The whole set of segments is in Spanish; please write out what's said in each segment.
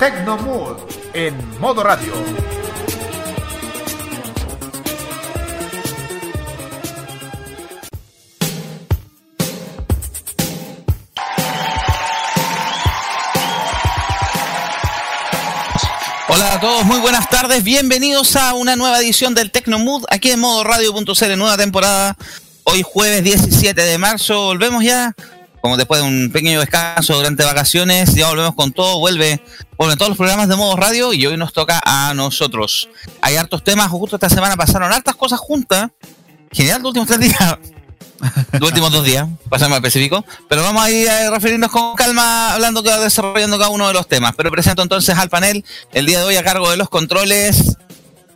Tecnomood en modo radio. Hola a todos, muy buenas tardes, bienvenidos a una nueva edición del Tecnomood aquí en modo radio.cl, nueva temporada. Hoy jueves 17 de marzo, volvemos ya, como después de un pequeño descanso durante vacaciones, ya volvemos con todo, vuelve, vuelven todos los programas de modo radio y hoy nos toca a nosotros. Hay hartos temas, justo esta semana pasaron hartas cosas juntas, general los últimos tres días, los últimos dos días, ser más específico, pero vamos a ir a referirnos con calma, hablando, desarrollando cada uno de los temas. Pero presento entonces al panel, el día de hoy a cargo de los controles,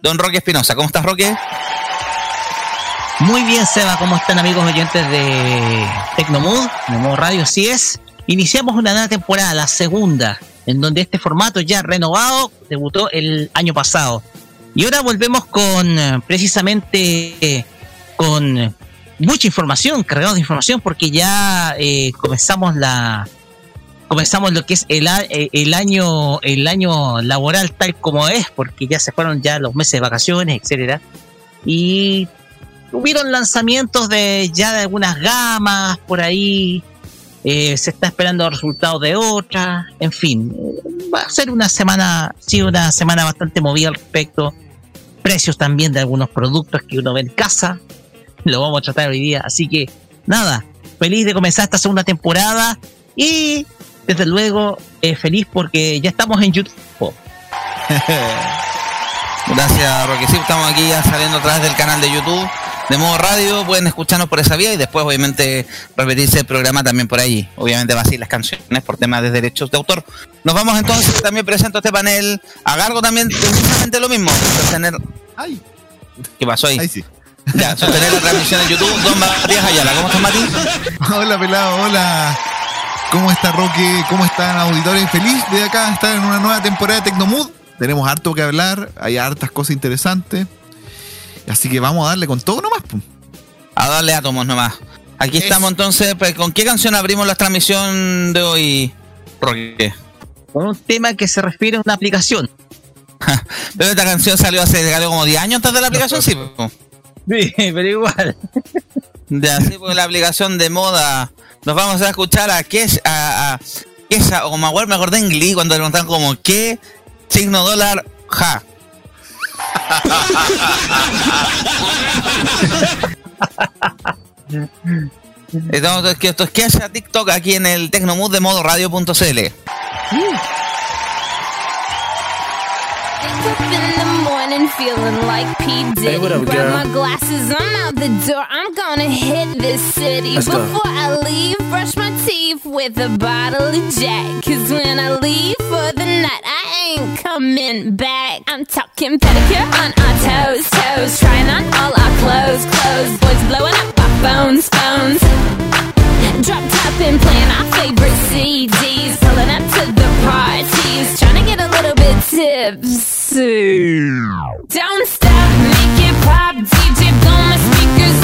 don Roque Espinosa. ¿Cómo estás, Roque? Muy bien, Seba, ¿cómo están amigos oyentes de Tecnomood, Modo Radio? Así es. Iniciamos una nueva temporada, la segunda, en donde este formato ya renovado debutó el año pasado. Y ahora volvemos con eh, precisamente eh, con mucha información, cargados de información, porque ya eh, comenzamos la comenzamos lo que es el, el año el año laboral tal como es, porque ya se fueron ya los meses de vacaciones, etcétera. Y hubieron lanzamientos de ya de algunas gamas por ahí. eh, se está esperando resultados de otras. En fin, va a ser una semana, sí, una semana bastante movida al respecto. Precios también de algunos productos que uno ve en casa. Lo vamos a tratar hoy día. Así que, nada, feliz de comenzar esta segunda temporada. Y desde luego, eh, feliz porque ya estamos en YouTube. Gracias, Roque. Sí, estamos aquí ya saliendo a través del canal de YouTube de modo radio. Pueden escucharnos por esa vía y después, obviamente, repetirse el programa también por ahí. Obviamente, va así las canciones por temas de derechos de autor. Nos vamos entonces. También presento este panel a cargo también precisamente lo mismo. Sostener. Ay, ¿Qué pasó ahí? ahí sí. Ya, sostener la transmisión en YouTube. Don Matías Ayala. ¿Cómo estás, Mati? Hola, pelado, hola. ¿Cómo está Roque? ¿Cómo están auditores? Feliz de acá estar en una nueva temporada de Tecnomood. Tenemos harto que hablar, hay hartas cosas interesantes. Así que vamos a darle con todo nomás. pum. A darle átomos nomás. Aquí Es- estamos entonces. pues, ¿Con qué canción abrimos la transmisión de hoy, Roque? Con un tema que se refiere a una aplicación. Pero esta canción salió hace salió como 10 años antes de la aplicación, sí. Sí, pero igual. Ya, sí, porque la aplicación de moda. Nos vamos a escuchar a Kesh, a, a Kesha, o me acordé en Glee cuando le preguntaban como ¿qué signo dólar ja? Entonces, que esto es Kesha TikTok aquí en el Tecnomood de modo radio.cl. Wake up in the morning feeling like P. Diddy. Hey, what up, Grab girl? my glasses, I'm out the door. I'm gonna hit this city. Let's go. Before I leave, brush my teeth with a bottle of Jack. Cause when I leave for the night, I ain't coming back. I'm talking pedicure on our toes, toes. Trying on all our clothes, clothes. Boys blowing up our phones, phones. Drop top and playing our favorite CDs. Pulling up to the parties. Trying to get a little bit tipsy. Don't stop, make it pop. DJ, blow my speakers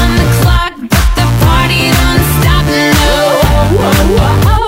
on the clock, but the party don't stop. No. Whoa, whoa, whoa.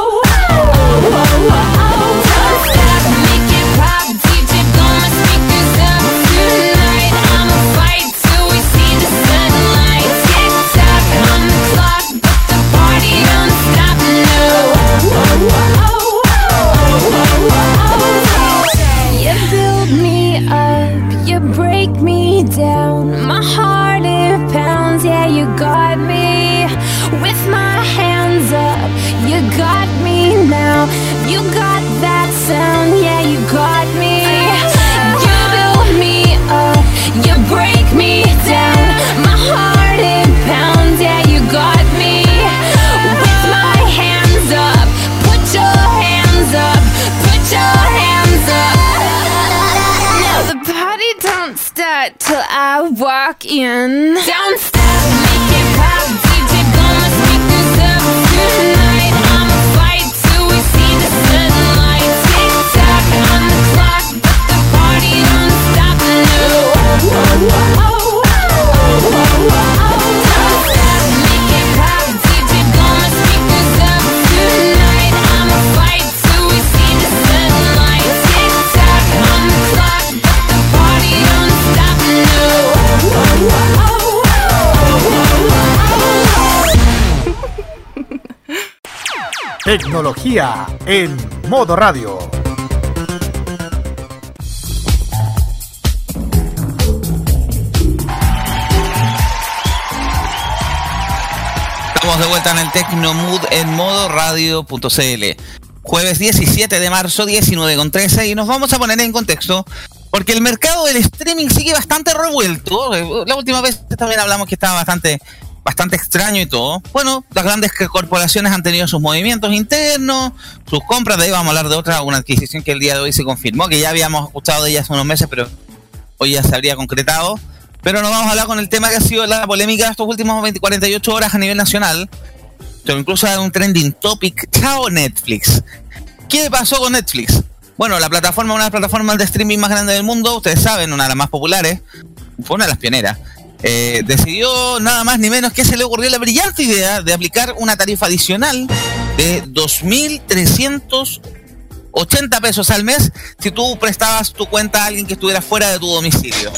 En modo radio. Estamos de vuelta en el Tecnomood en modo radio.cl. Jueves 17 de marzo, 19 con 13, y nos vamos a poner en contexto porque el mercado del streaming sigue bastante revuelto. La última vez también hablamos que estaba bastante, bastante extraño y todo. Bueno, las grandes corporaciones han tenido sus movimientos internos, sus compras. De ahí vamos a hablar de otra, una adquisición que el día de hoy se confirmó, que ya habíamos escuchado de ella hace unos meses, pero hoy ya se habría concretado. Pero nos vamos a hablar con el tema que ha sido la polémica de estos últimos 20, 48 horas a nivel nacional. Pero incluso un trending topic. Chao Netflix. ¿Qué pasó con Netflix? Bueno, la plataforma, una de las plataformas de streaming más grandes del mundo, ustedes saben, una de las más populares, fue una de las pioneras. Eh, decidió nada más ni menos que se le ocurrió la brillante idea de aplicar una tarifa adicional de 2.380 pesos al mes si tú prestabas tu cuenta a alguien que estuviera fuera de tu domicilio.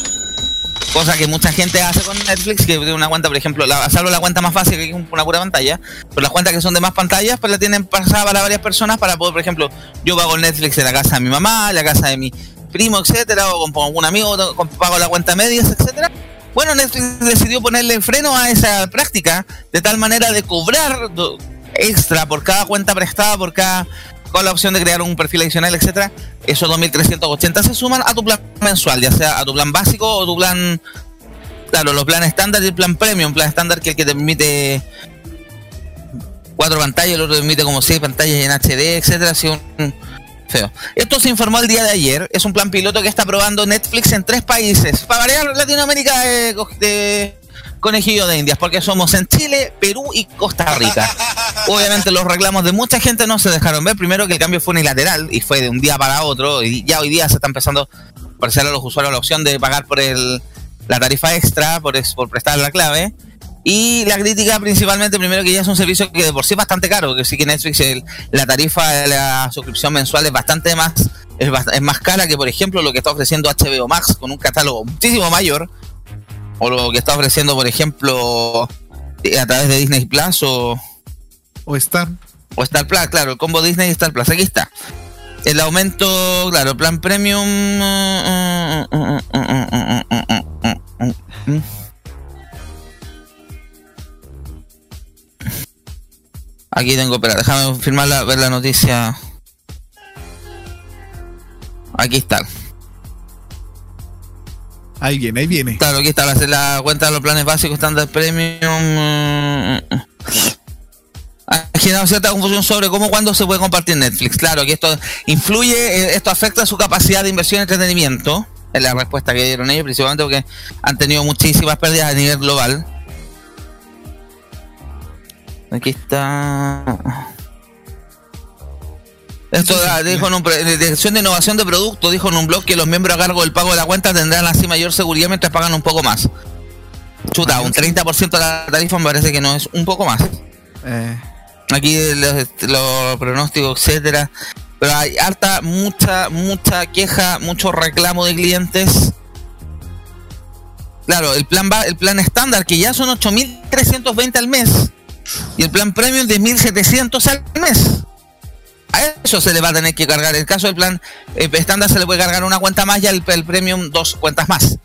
Cosa que mucha gente hace con Netflix, que tiene una cuenta, por ejemplo, la, salvo la cuenta más fácil, que es una pura pantalla, pero las cuentas que son de más pantallas, pues la tienen pasada para varias personas para poder, por ejemplo, yo pago el Netflix en la casa de mi mamá, la casa de mi primo, etcétera, o con, algún amigo, con- pago la cuenta medias, etcétera. Bueno, Netflix decidió ponerle freno a esa práctica de tal manera de cobrar extra por cada cuenta prestada, por cada con la opción de crear un perfil adicional, etcétera. Esos 2.380 se suman a tu plan mensual, ya sea a tu plan básico o tu plan Claro, los planes estándar y el plan premium. Plan estándar que el que te permite cuatro pantallas, el otro te permite como seis pantallas en HD, etcétera. Un un feo. Esto se informó el día de ayer. Es un plan piloto que está probando Netflix en tres países. Para variar Latinoamérica de, de conejillo de indias, porque somos en Chile, Perú y Costa Rica. Obviamente los reclamos de mucha gente no se dejaron ver. Primero que el cambio fue unilateral y fue de un día para otro. Y ya hoy día se está empezando a ofrecer a los usuarios la opción de pagar por el, la tarifa extra, por, por prestar la clave. Y la crítica principalmente, primero que ya es un servicio que de por sí es bastante caro, que sí que Netflix, el- la tarifa de la suscripción mensual es bastante más, es, es más cara que por ejemplo lo que está ofreciendo HBO Max con un catálogo muchísimo mayor, o lo que está ofreciendo por ejemplo eh, a través de Disney Plus o, O Star. o Star Plus, claro, el combo Disney y Star Plus, aquí está. El aumento, claro, plan premium. Aquí tengo, espera, déjame firmar la, ver la noticia. Aquí está. Ahí viene, ahí viene. Claro, aquí está la, la cuenta de los planes básicos, estándar premium. ha generado cierta confusión sobre cómo cuándo se puede compartir Netflix. Claro que esto influye, eh, esto afecta su capacidad de inversión en entretenimiento. Es la respuesta que dieron ellos, principalmente porque han tenido muchísimas pérdidas a nivel global. Aquí está. Esto da- dijo en un Dirección de Innovación de Producto, dijo en un blog que los miembros a cargo del pago de la cuenta tendrán así mayor seguridad mientras pagan un poco más. Chuta, un 30% de la tarifa me parece que no es un poco más. Eh, Aquí los, los pronósticos, etcétera. Pero hay harta, mucha, mucha queja, mucho reclamo de clientes. Claro, el plan va, el plan estándar, que ya son 8.320 al mes. Y el plan premium de 1.700 al mes. A eso se le va a tener que cargar. En el caso del plan eh, estándar se le puede cargar una cuenta más y al premium dos cuentas más.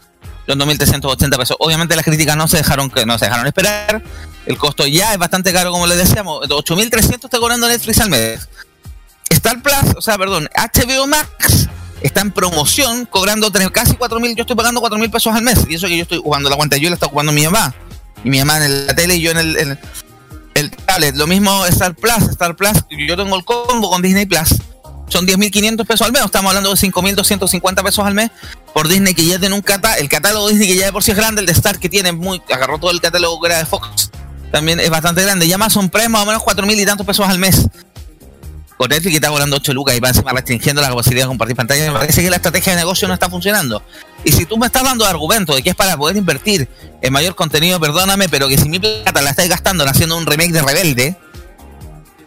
Los 2.380 pesos. Obviamente las críticas no se dejaron que no se dejaron esperar. El costo ya es bastante caro, como les decíamos. 8.300 está cobrando Netflix al mes. Star Plus, o sea, perdón, HBO Max está en promoción cobrando casi 4.000. Yo estoy pagando 4.000 pesos al mes. Y eso que yo estoy jugando la cuenta, yo la está jugando mi mamá. Y mi mamá en la tele y yo en el, en el tablet. Lo mismo Star Plus. Star Plus, yo tengo el combo con Disney Plus. Son 10.500 pesos al mes. Estamos hablando de 5.250 pesos al mes por Disney que ya tiene un catálogo. El catálogo Disney que ya de por sí es grande. El de Star que tiene muy. Agarró todo el catálogo que era de Fox. También es bastante grande. Ya Amazon Prime más o menos 4.000 y tantos pesos al mes. Con Netflix que está cobrando 8 lucas y va encima restringiendo la posibilidad de compartir pantalla. Me parece que la estrategia de negocio no está funcionando. Y si tú me estás dando argumento de que es para poder invertir en mayor contenido, perdóname, pero que si mi plata la estás gastando en haciendo un remake de Rebelde,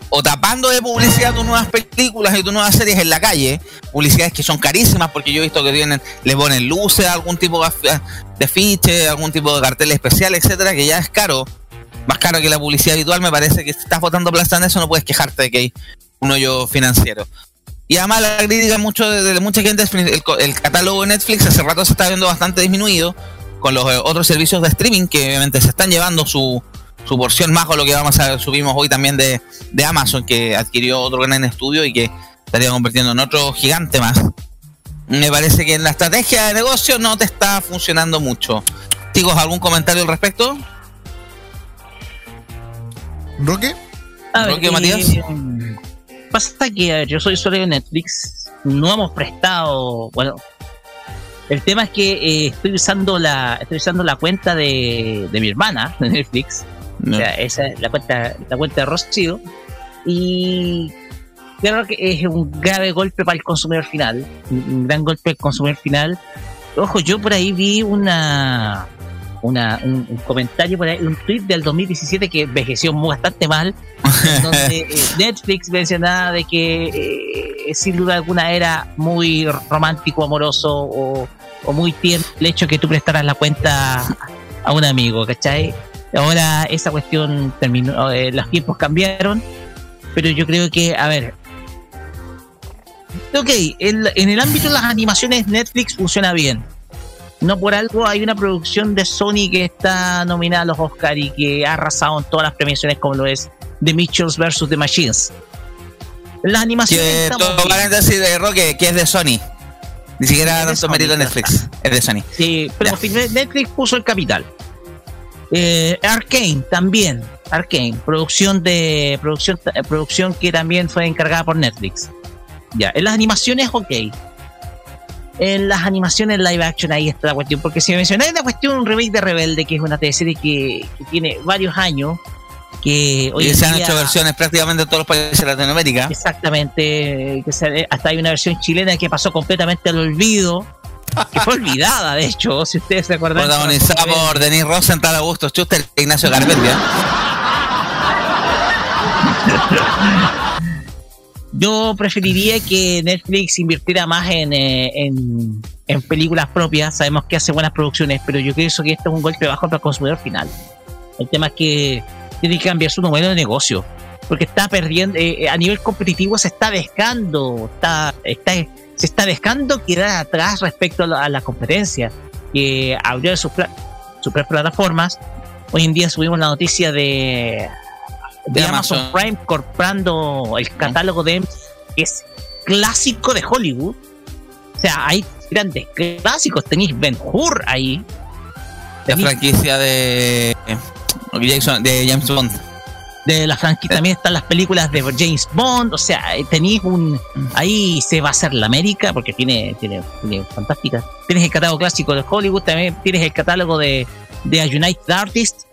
o tapando de publicidad tus nuevas películas y tus nuevas series en la calle, publicidades que son carísimas porque yo he visto que tienen, le ponen luces, algún tipo de fiche, algún tipo de cartel especial, etcétera, que ya es caro, más caro que la publicidad habitual, me parece que si estás botando plata en eso no puedes quejarte de que hay un hoyo financiero. Y además la crítica mucho de, de mucha gente es el, co- el catálogo de Netflix hace rato se está viendo bastante disminuido con los eh, otros servicios de streaming que obviamente se están llevando su, su porción más con lo que vamos a subimos hoy también de, de Amazon que adquirió otro gran estudio y que estaría convirtiendo en otro gigante más. Me parece que en la estrategia de negocio no te está funcionando mucho. Chicos, ¿algún comentario al respecto? ¿Roque? Roque, Matías. eh, pasa que a ver, yo soy usuario de Netflix, no hemos prestado, bueno, el tema es que eh, estoy usando la estoy usando la cuenta de, de mi hermana de Netflix, o sea, esa es la cuenta la cuenta de Rocío. Y creo que es un grave golpe para el consumidor final, un un gran golpe al consumidor final. Ojo, yo por ahí vi una una, un, un comentario por ahí, un tweet del 2017 que envejeció bastante mal, donde eh, Netflix mencionaba de que eh, sin duda alguna era muy romántico, amoroso o, o muy tierno el hecho que tú prestaras la cuenta a un amigo, ¿cachai? Ahora esa cuestión terminó, eh, los tiempos cambiaron, pero yo creo que, a ver, ok, en el ámbito de las animaciones Netflix funciona bien. No por algo hay una producción de Sony que está nominada a los Oscar y que ha arrasado en todas las premiaciones como lo es The Mitchells vs. The Machines. Las animaciones Que todo paréntesis de Roque, que es de Sony. Ni siquiera de tanto mérito Netflix. Es de Sony. Sí, pero Netflix puso el capital. Eh, Arkane también, Arkane, producción de producción eh, producción que también fue encargada por Netflix. Ya, en las animaciones ok. En las animaciones live action ahí está la cuestión, porque si me mencionáis la cuestión un remake de Rebelde, que es una teleserie que, que tiene varios años, que hoy Y se han día- hecho versiones prácticamente en todos los países de Latinoamérica. Exactamente, que se- hasta hay una versión chilena que pasó completamente al olvido, que fue olvidada, de hecho, si ustedes se acuerdan. Protagonizada por Denis Rosenthal, Augusto Schuster e Ignacio Garmendia. Yo preferiría que Netflix invirtiera más en, eh, en, en películas propias. Sabemos que hace buenas producciones, pero yo creo que esto es un golpe bajo para el consumidor final. El tema es que tiene que cambiar su modelo de negocio. Porque está perdiendo, eh, a nivel competitivo se está dejando, está, se está dejando quedar atrás respecto a la, a la competencia que abrió sus, sus plataformas. Hoy en día subimos la noticia de, de De Amazon. Amazon. Prime comprando el catálogo de que es clásico de Hollywood. O sea, hay grandes clásicos. Tenéis Ben Hur ahí. La franquicia de, Jackson, de James Bond. de la franquicia también están las películas de James Bond, o sea, eh, tenéis un ahí se va a hacer la América porque tiene tiene, tiene fantásticas. Tienes el catálogo clásico de Hollywood, también tienes el catálogo de de United Artists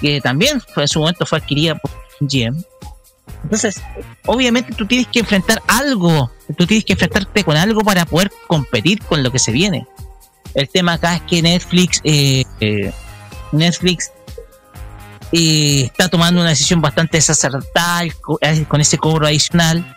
que también fue, en su momento fue adquirida por GM. Entonces, obviamente tú tienes que enfrentar algo, tú tienes que enfrentarte con algo para poder competir con lo que se viene. El tema acá es que Netflix, eh, eh, Netflix eh, está tomando una decisión bastante desacertada eh, con ese cobro adicional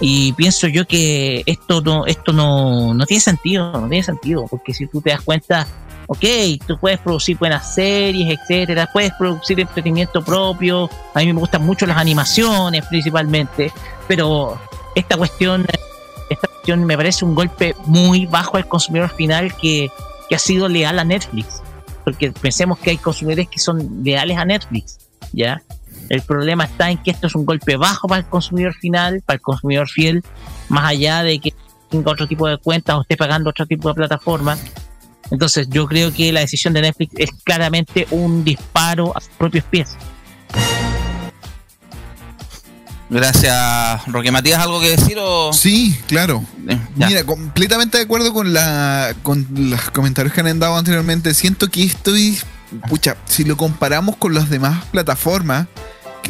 y pienso yo que esto no esto no, no tiene sentido no tiene sentido porque si tú te das cuenta ok tú puedes producir buenas series etcétera puedes producir entretenimiento propio a mí me gustan mucho las animaciones principalmente pero esta cuestión esta cuestión me parece un golpe muy bajo al consumidor final que, que ha sido leal a Netflix porque pensemos que hay consumidores que son leales a Netflix, ¿ya? El problema está en que esto es un golpe bajo para el consumidor final, para el consumidor fiel, más allá de que tenga otro tipo de cuentas o esté pagando otro tipo de plataforma. Entonces yo creo que la decisión de Netflix es claramente un disparo a sus propios pies. Gracias, Roque Matías, ¿algo que decir o...? Sí, claro. Eh. Mira, completamente de acuerdo con la con los comentarios que han dado anteriormente. Siento que estoy, pucha, si lo comparamos con las demás plataformas,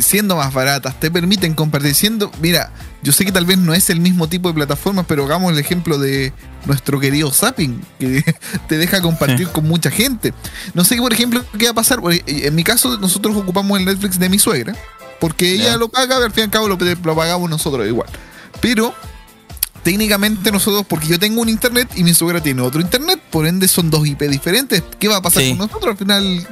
siendo más baratas, te permiten compartir. Siendo, mira, yo sé que tal vez no es el mismo tipo de plataformas, pero hagamos el ejemplo de nuestro querido Zapping, que te deja compartir con mucha gente. No sé, por ejemplo, qué va a pasar. porque En mi caso, nosotros ocupamos el Netflix de mi suegra, porque ella lo paga, al fin y al cabo lo, lo pagamos nosotros igual. Pero técnicamente nosotros, porque yo tengo un internet y mi suegra tiene otro internet, por ende son dos IP diferentes. ¿Qué va a pasar Sí. con nosotros al final?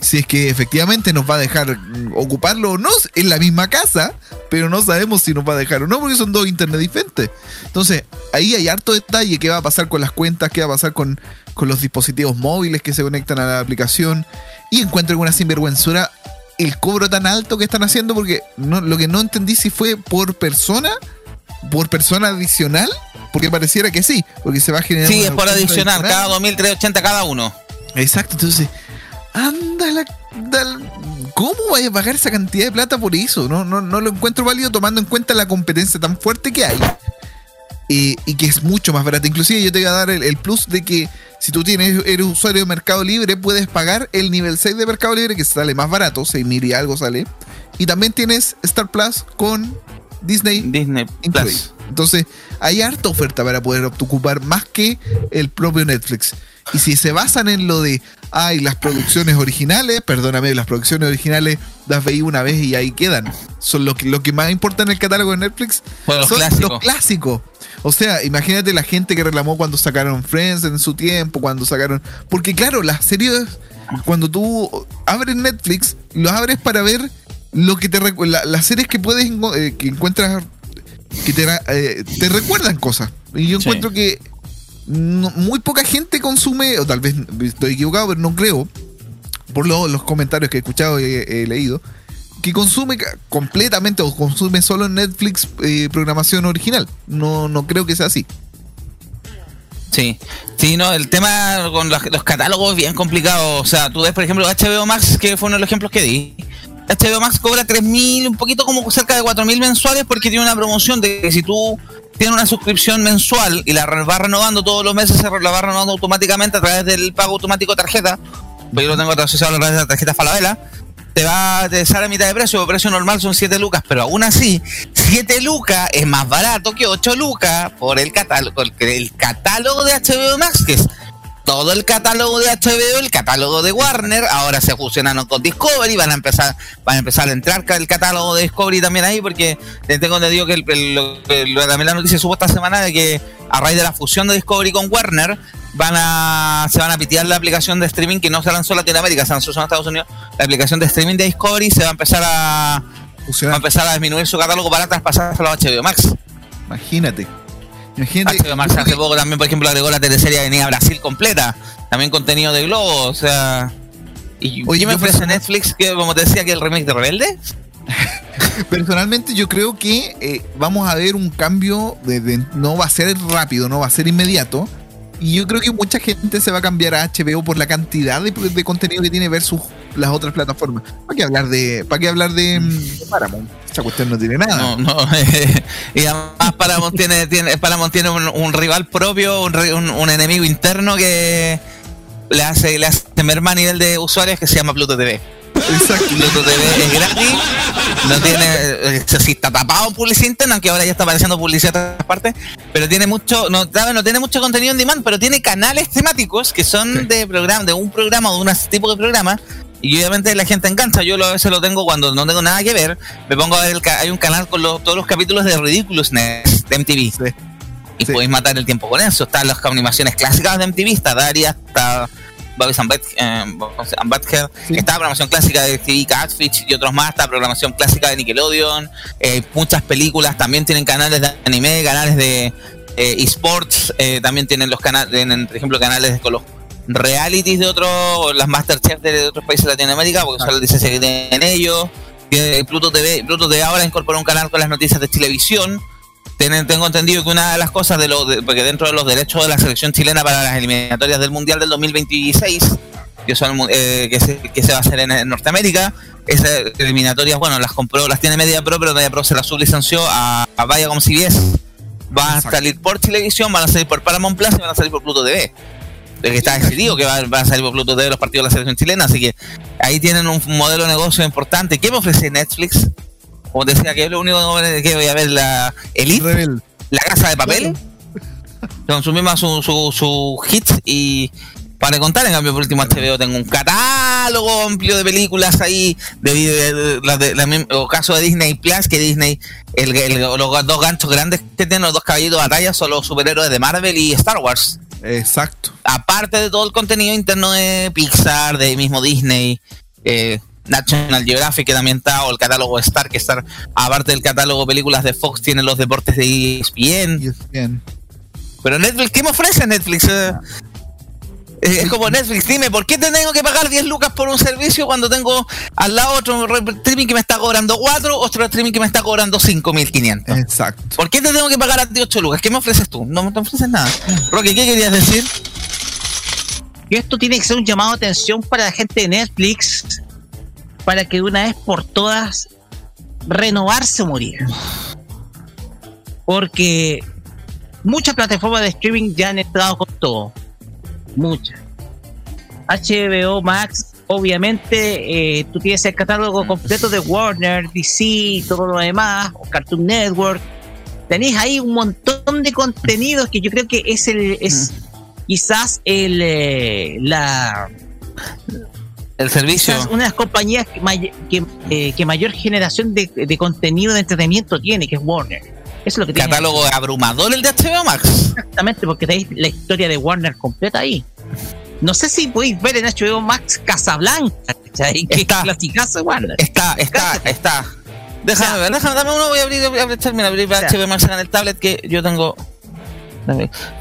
Si es que efectivamente nos va a dejar ocuparlo o no en la misma casa, pero no sabemos si nos va a dejar o no, porque son dos internet diferentes. Entonces, ahí hay harto detalle. ¿Qué va a pasar con las cuentas? ¿Qué va a pasar con, con los dispositivos móviles que se conectan a la aplicación? Y encuentro alguna sinvergüenzura el cobro tan alto que están haciendo, porque no, lo que no entendí si fue por persona, por persona adicional, porque pareciera que sí, porque se va a generar. Sí, es por cuenta adicional, cada 2.380 cada uno. Exacto, entonces, anda la. ¿Cómo vaya a pagar esa cantidad de plata por eso? No, no, no lo encuentro válido tomando en cuenta la competencia tan fuerte que hay. Eh, y que es mucho más barata. Inclusive yo te voy a dar el, el plus de que si tú tienes, eres usuario de Mercado Libre, puedes pagar el nivel 6 de Mercado Libre, que sale más barato, 6 mil y algo sale. Y también tienes Star Plus con Disney Disney. Plus. Entonces, hay harta oferta para poder ocupar más que el propio Netflix. Y si se basan en lo de, ay, las producciones originales, perdóname, las producciones originales las veí una vez y ahí quedan. Son lo que, lo que más importa en el catálogo de Netflix. Bueno, son los clásicos. O sea, imagínate la gente que reclamó cuando sacaron Friends en su tiempo, cuando sacaron... Porque claro, las series, cuando tú abres Netflix, lo abres para ver lo que te la- las series que puedes eh, que encuentras que te, eh, te recuerdan cosas. Y yo Sí. encuentro que no- muy poca gente consume, o tal vez estoy equivocado, pero no creo, por lo- los comentarios que he escuchado y he, leído, que consume completamente o consume solo en Netflix eh, programación original. No, no creo que sea así. Sí, sí, no, el tema con los, los catálogos es bien complicado. O sea, tú ves, por ejemplo, HBO Max, que fue uno de los ejemplos que di. HBO Max cobra 3.000, un poquito como cerca de 4.000 mensuales porque tiene una promoción de que si tú tienes una suscripción mensual y la vas renovando todos los meses, se la vas renovando automáticamente a través del pago automático de tarjeta, pues yo lo tengo asociado a través de la tarjeta Falabella, te va te sale a mitad de precio, el precio normal son 7 lucas, pero aún así, 7 lucas es más barato que 8 lucas por el catálogo, el catálogo de HBO Max, que es todo el catálogo de HBO, el catálogo de Warner, ahora se fusionaron con Discovery, van a empezar, van a empezar a entrar el catálogo de Discovery también ahí, porque te tengo entendido que el, el- también la noticia supo esta semana de que a raíz de la fusión de Discovery con Warner, van a se van a pitear la aplicación de streaming que no se lanzó en Latinoamérica, se lanzó en Estados Unidos, la aplicación de streaming de Discovery se va a empezar a, va a empezar a disminuir su catálogo para traspasárselo a HBO Max. Imagínate. Imagínate. HBO Max hace poco también, por ejemplo, agregó la teleserie Avenida Brasil completa. También contenido de Globo, o sea. ¿Y Oye, qué me yo ofrece Netflix? Que, como te decía, que el remake de Rebelde. Personalmente yo creo que eh, vamos a ver un cambio, de, de- no va a ser rápido, no va a ser inmediato. Y yo creo que mucha gente se va a cambiar a HBO por la cantidad de, de contenido que tiene versus las otras plataformas. ¿Para qué hablar de, para qué hablar de, mm, de Paramount? Esa cuestión no tiene nada. No, no. y además Paramount tiene, tiene, Paramount tiene un, un rival propio, un, un- un enemigo interno que le hace, le hace merma a nivel de usuarios que se llama Pluto TV. Exacto. Pluto TV es gratis, no tiene, eh, sí está tapado en publicidad interna, aunque ahora ya está apareciendo publicidad en todas partes, pero tiene mucho, no, no tiene mucho contenido en demand, pero tiene canales temáticos que son de programa, de un programa o de un tipo de programa, y obviamente la gente engancha, yo a veces lo tengo cuando no tengo nada que ver, me pongo a ver, el ca- hay un canal con los- todos los capítulos de Ridiculousness de MTV. Sí. Y Sí. podéis matar el tiempo con eso. Están las animaciones clásicas de MTV, está Daria, está Bobby and eh, and Sí. está programación clásica de TV Catfish y otros más, está la programación clásica de Nickelodeon, eh, muchas películas, también tienen canales de anime, canales de eh, esports, eh, también tienen los canales, tienen, por ejemplo, canales con los realities de otros, las Masterchef de otros países de Latinoamérica, porque son las licencias que tienen ellos. Tiene Pluto TV, Pluto TV ahora incorporó un canal con las noticias de televisión. Tengo entendido que una de las cosas de lo de- porque dentro de los derechos de la selección chilena para las eliminatorias del mundial del 2026 que son eh, que, se, que se va a hacer en, en Norteamérica esas eliminatorias bueno las compró las tiene Media Pro pero Media Pro se las sublicenció a, a Viacom CBS van a salir por Televisión van a salir por Paramount Plus y van a salir por Pluto TV que está decidido que va- van a salir por Pluto TV los partidos de la selección chilena así que ahí tienen un modelo de negocio importante ¿qué me ofrece Netflix? como decía que es lo único que voy a ver la Elite Rebel. la casa de papel. Consumimos su, su, su hits y para contar, en cambio, por último HBO tengo un catálogo amplio de películas ahí, de, de- de- de- la mim- o caso de Disney Plus, que Disney, el, el- los dos ganchos grandes que tienen los dos caballitos de batalla son los superhéroes de Marvel y Star Wars. Exacto. Aparte de todo el contenido interno de Pixar, de mismo Disney, eh, National Geographic que también está, o el catálogo de Star, que Star, aparte del catálogo de películas de Fox, tiene los deportes de ESPN. Y es bien. Pero Netflix, ¿qué me ofrece Netflix? Eh, es como Netflix, dime, ¿por qué te tengo que pagar 10 lucas por un servicio cuando tengo al lado otro re- streaming que me está cobrando 4, otro streaming que me está cobrando 5.500? Exacto. ¿Por qué te tengo que pagar a ti 8 lucas? ¿Qué me ofreces tú? No me ofreces nada. Roque, ¿qué querías decir? Y esto tiene que ser un llamado de atención para la gente de Netflix para que de una vez por todas renovarse o morir. Porque muchas plataformas de streaming ya han entrado con todo. Muchas. HBO Max, obviamente, eh, tú tienes el catálogo completo de Warner, DC y todo lo demás, o Cartoon Network. Tenéis ahí un montón de contenidos que yo creo que es el es quizás el eh, la El servicio. quizás una de las compañías que, may- que, eh, que mayor generación de, de contenido de entretenimiento tiene, que es Warner. Eso es lo que tiene Catálogo abrumador el de HBO Max. exactamente, porque tenéis la historia de Warner completa ahí. No sé si podéis ver en HBO Max Casablanca, ¿cachai? Que es Está. clasicazo Warner. Está, está, está. Déjame O sea, ver, déjame, dame uno, voy a abrir, voy a abrir, termina, abrir O sea, HBO Max en el tablet que yo tengo.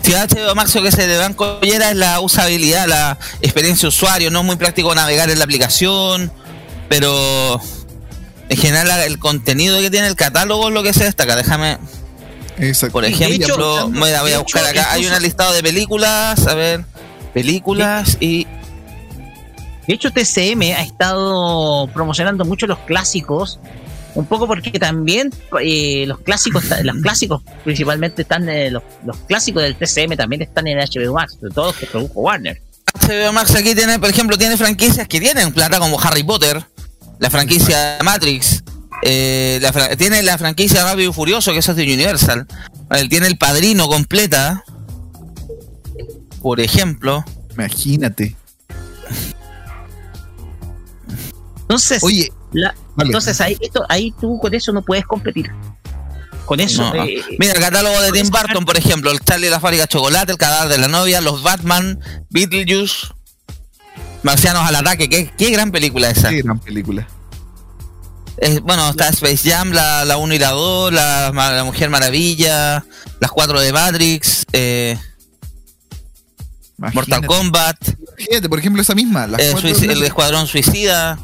Si HBO Max lo que se le dan collera es la usabilidad, la experiencia de usuario, no es muy práctico navegar en la aplicación, pero en general el contenido que tiene el catálogo es lo que se destaca. Déjame, Exacto. por de ejemplo, hecho, voy a, voy a de buscar hecho, acá, hay un listado de películas, a ver, películas y De hecho, TCM ha estado promocionando mucho los clásicos, un poco porque también eh, los clásicos, los clásicos principalmente están, eh, los, los clásicos del TCM también están en HBO Max, de todos los que produjo Warner. HBO Max aquí tiene, por ejemplo, tiene franquicias que tienen plata como Harry Potter, la franquicia Matrix, eh, la fra- tiene la franquicia Rápido y Furioso, que eso es de Universal. Tiene El Padrino completa, por ejemplo. Imagínate. Entonces, Oye, la- vale. entonces ahí, esto, ahí tú con eso no puedes competir. Con eso, No. eh, Mira, el catálogo de Tim Burton, por ejemplo, el Charlie y la fábrica de chocolate, el cadáver de la novia, los Batman, Beetlejuice, Marcianos al ataque, qué, qué gran película esa. qué gran película. Es- bueno, está Space Jam, la, la 1 y la 2, la, la Mujer Maravilla, las 4 de Matrix, eh, Mortal Imagínate. Kombat, Fíjate, por ejemplo, esa misma. las eh, cuatro Suici- de- el Escuadrón Suicida.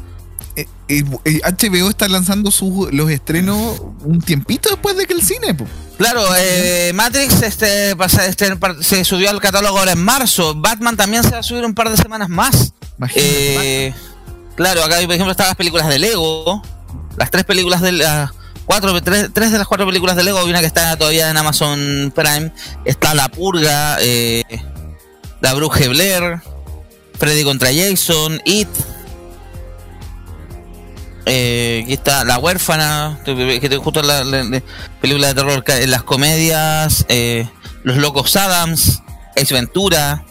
Eh, eh, eh, HBO está lanzando sus, los estrenos un tiempito después de que el cine. po. Claro, eh, Matrix este, este, se subió al catálogo ahora en marzo. Batman también se va a subir un par de semanas más. Eh, Claro, acá por ejemplo están las películas de Lego, las tres películas de las cuatro, tres, tres de las cuatro películas de Lego, una que está todavía en Amazon Prime, está La Purga, eh, La Bruja Blair, Freddy contra Jason, It, eh, está La Huérfana, que te justo la, la- la película de terror, ca- las comedias, eh, Los Locos Adams, Ace Ventura,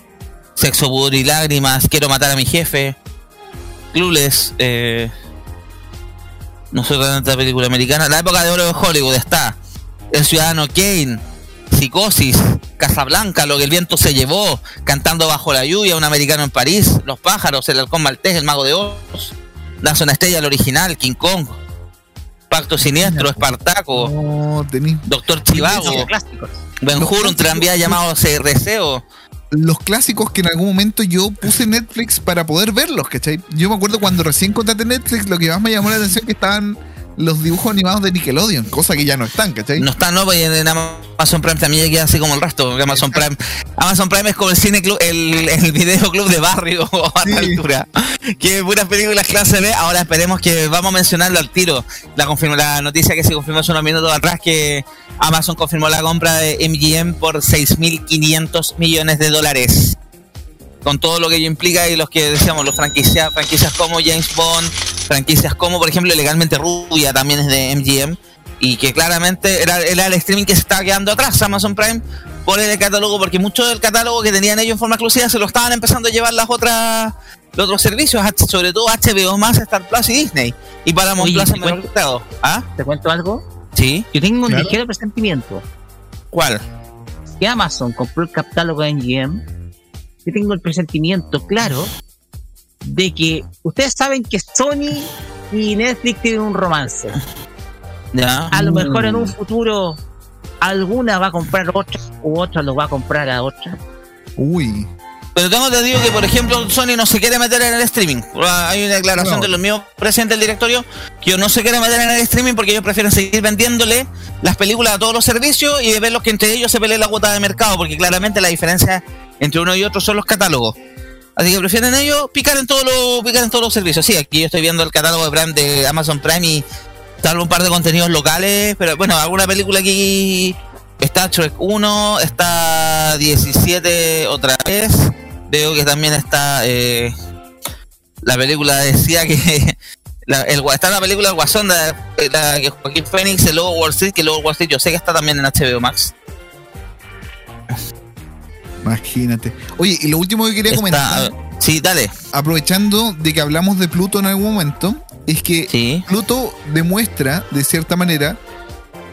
Sexo, Pudor y Lágrimas, Quiero Matar a mi Jefe, Clueless, eh, no sé tanta película americana, La Época de Oro de Hollywood está, El Ciudadano Kane, Psicosis, Casablanca, Lo que el viento se llevó, Cantando bajo la lluvia, Un americano en París, Los pájaros, El halcón maltés, El mago de Oz, Una estrella, el original, King Kong, Pacto Siniestro, Espartaco, No, Doctor Chivago, clásicos. Ben Los Hur, un clásicos. tranvía llamado CRCO. los clásicos que en algún momento yo puse en Netflix para poder verlos, ¿cachai? Yo me acuerdo cuando recién contraté Netflix, lo que más me llamó la atención es que estaban los dibujos animados de Nickelodeon, cosa que ya no están, ¿cachai? No está, no, pues en Amazon Prime también queda así como el resto. porque Amazon Prime, Amazon Prime es como el cine club, el, el video club de barrio a Sí. altura. Que puras películas clase B. Ahora esperemos que vamos a mencionarlo al tiro. La la noticia que se confirmó hace unos minutos atrás que Amazon confirmó la compra de MGM por 6.500 millones de dólares. Con todo lo que ello implica y los que decíamos, los franquicias, franquicias como James Bond, franquicias como, por ejemplo, Legalmente Rubia también es de MGM y que claramente era, era el streaming que se estaba quedando atrás Amazon Prime por el catálogo, porque mucho del catálogo que tenían ellos en forma exclusiva se lo estaban empezando a llevar las otras los otros servicios, H- sobre todo HBO más, Star Plus y Disney. Y Oye, Plus ¿te en menor cuento? ¿Ah? ¿Te cuento algo? Sí. Yo tengo un Claro. ligero presentimiento. ¿Cuál? Si Amazon compró el catálogo de NGM, yo tengo el presentimiento claro de que ustedes saben que Sony y Netflix tienen un romance. Ya. A lo mejor en Mm. un futuro alguna va a comprar otra u otra lo va a comprar a otra. Uy. Pero tengo te digo que, por ejemplo, Sony no se quiere meter en el streaming. Hay una declaración No. de los mismos presidentes del directorio que no se quiere meter en el streaming porque ellos prefieren seguir vendiéndole las películas a todos los servicios y ver los que entre ellos se peleen la cuota de mercado, porque claramente la diferencia entre uno y otro son los catálogos. Así que prefieren ellos picar en todos los picar en todos los servicios. Sí, aquí yo estoy viendo el catálogo de Prime de Amazon Prime y salvo un par de contenidos locales, pero bueno, alguna película aquí está Shrek 1, está 17 otra vez. Veo que también está eh, la película decía que el, está la película El Guasón la, que Joaquín Phoenix, el Lobo Wall Street, que el Lobo Wall Street yo sé que está también en HBO Max. Imagínate. Oye, y lo último que quería Está- comentar, sí, dale. aprovechando de que hablamos de Pluto en algún momento, es que Sí. Pluto demuestra, de cierta manera,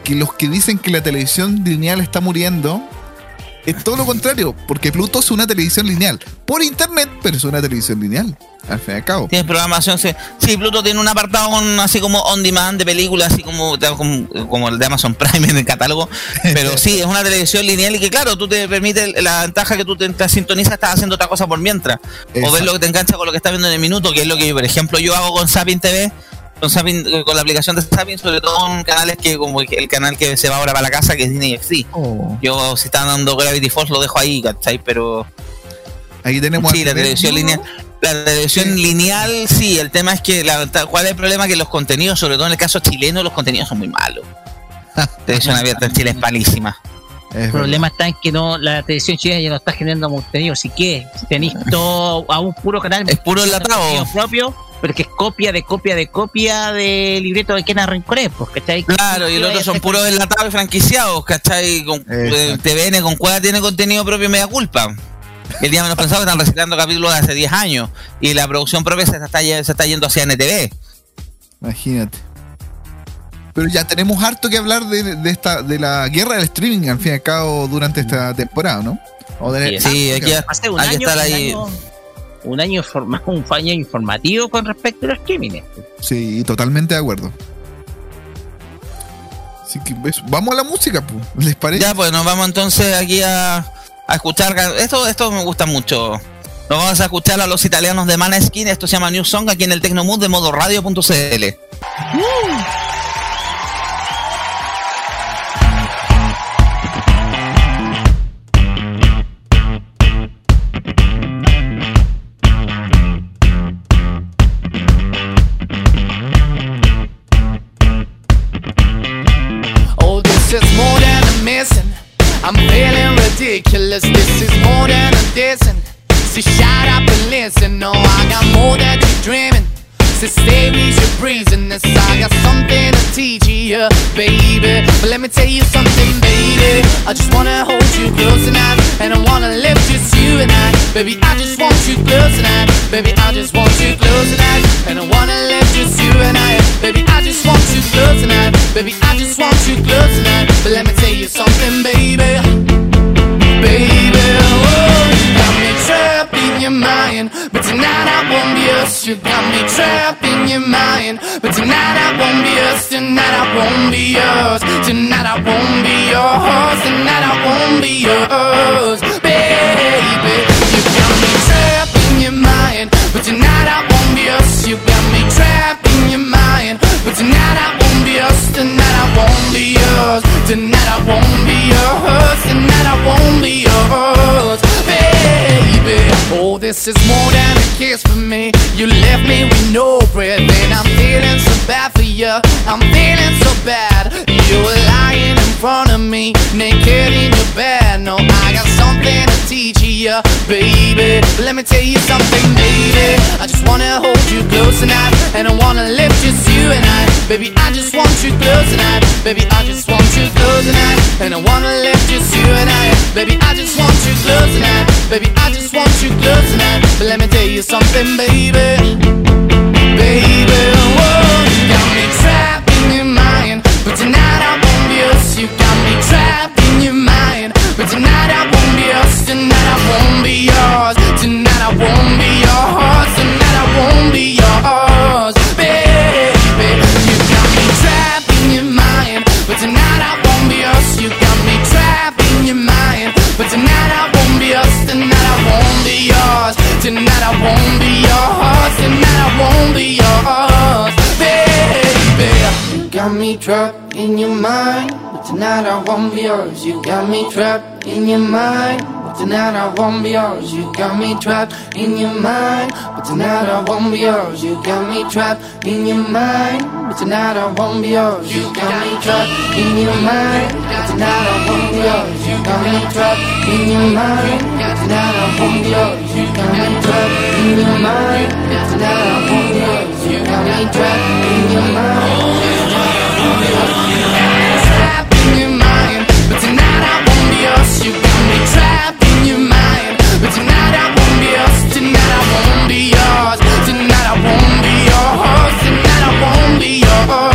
que los que dicen que la televisión lineal está muriendo, es todo lo contrario, porque Pluto es una televisión lineal. Por internet, pero es una televisión lineal, al fin y al cabo. Tienes programación. Sí, Sí, Pluto tiene un apartado con- así como on demand de películas, así como, como, como el de Amazon Prime en el catálogo. Pero sí, es una televisión lineal y que, claro, tú te permite la ventaja que tú te, te sintonizas, estás haciendo otra cosa por mientras. O ves lo que te engancha con lo que estás viendo en el minuto, que es lo que, por ejemplo, yo hago con Sapin TV. Con, Zapping- eh, con la aplicación de Sapin, sobre todo con canales que, como el canal que se va ahora para la casa, que es Disney XD. Oh, Yo, si están dando Gravity Falls, lo dejo ahí, ¿cachai? Pero ahí tenemos Sí, la primer televisión lineal. La televisión Sí. lineal, sí, el tema es que la, ¿cuál es el problema? Que los contenidos, sobre todo en el caso chileno, los contenidos son muy malos. televisión abierta en Chile es malísima. El problema está en que no la televisión chilena ya no está generando contenido, así que tenéis todo a un puro canal Es puro enlatado. propio, pero que es copia de copia de copia de libreto de Kena Rinconés, pues, ¿cachai? Claro, y el otro son puros enlatados y franquiciados, ¿cachai? Con, eh. TVN con cuál tiene contenido propio media culpa. El día menos pensado que están reciclando capítulos de hace 10 años y la producción propia se está, se está yendo hacia NTV. Imagínate. Pero ya tenemos harto que hablar de, de esta de la guerra del streaming, al fin y al cabo, durante esta temporada, ¿no? O de- Sí, Sí, aquí, Hace un hay que estar un ahí. año, un año, un año informativo con respecto a los crímenes. Sí, totalmente de acuerdo. Así que eso. vamos a la música, pues. ¿les parece? Ya, pues nos vamos entonces aquí a, a escuchar. Esto, esto me gusta mucho. Nos vamos a escuchar a los italianos de Maneskin. Esto se llama New Song aquí en el Tecnomood de modo radio.cl. So stay with your breezing. This I got something to teach you, baby. But let me tell you something, baby. I just wanna hold you close tonight, and I wanna live just you and I, baby. I just want you close tonight, baby. I just want you close tonight, and I wanna live just you and I, baby. I just want you close tonight, baby. I just want you close let me tell you something, baby. I just wanna hold you close tonight, and I wanna live just you and I, baby. I just want you close tonight, baby. I just want you close tonight, and I wanna live just you and I, baby. I just want you close tonight, baby. I just want you close tonight. But let me tell you something, baby, baby. Me trapped in your mind, but tonight I won't be yours. You got me trapped in your mind. but Tonight I won't be yours. You got me trapped in your mind, but tonight I won't be yours. You got me trapped in your mind, but tonight I won't be yours. You got me trapped in your mind, but tonight I won't be yours. You got me trapped in your mind, but tonight I won't be yours. You got me trapped in your mind, but tonight I won't be yours. You got me trapped in your mind, tonight I won't be yours.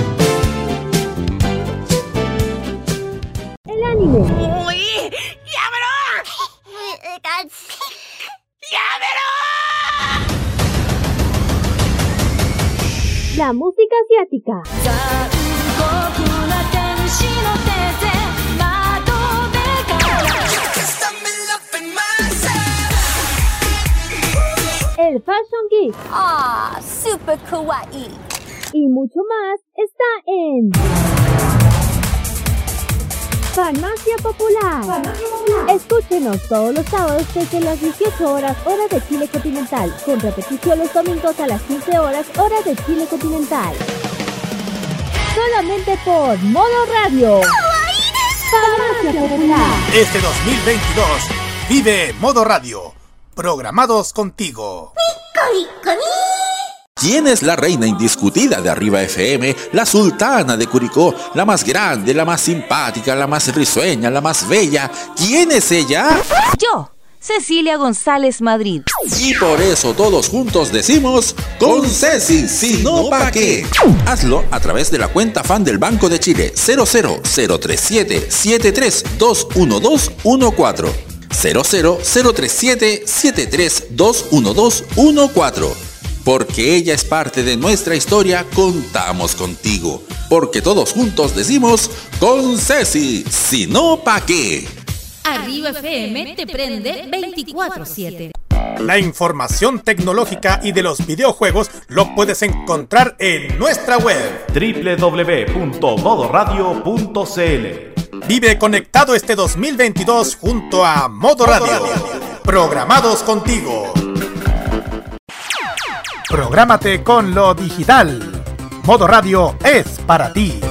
digo. ¡Uy! ¡Llámelo! ¡Llámelo! La música asiática. El Fashion Geek. ¡Ah! Oh, ¡Super kawaii! Y mucho más está en. Farmacia Popular. Escúchenos todos los sábados desde las 18 horas hora de Chile continental, con repetición los domingos a las 15 horas hora de Chile continental. Solamente por Modo Radio. Farmacia Popular. Este 2022, vive Modo Radio, programados contigo. ¿Quién es la reina indiscutida de Arriba FM? La sultana de Curicó, la más grande, la más simpática, la más risueña, la más bella. ¿Quién es ella? Yo, Cecilia González Madrid. Y por eso todos juntos decimos con Ceci, si no pa' qué. Hazlo a través de la cuenta fan del Banco de Chile 00037 7321214 00037 7321214 porque ella es parte de nuestra historia, contamos contigo. Porque todos juntos decimos, con Ceci, si no, ¿pa' qué? Arriba FM te prende 24-7. La información tecnológica y de los videojuegos lo puedes encontrar en nuestra web www.modoradio.cl. Vive conectado este 2022 junto a Modo Radio. Programados contigo. Prográmate con lo digital. Modo Radio es para ti.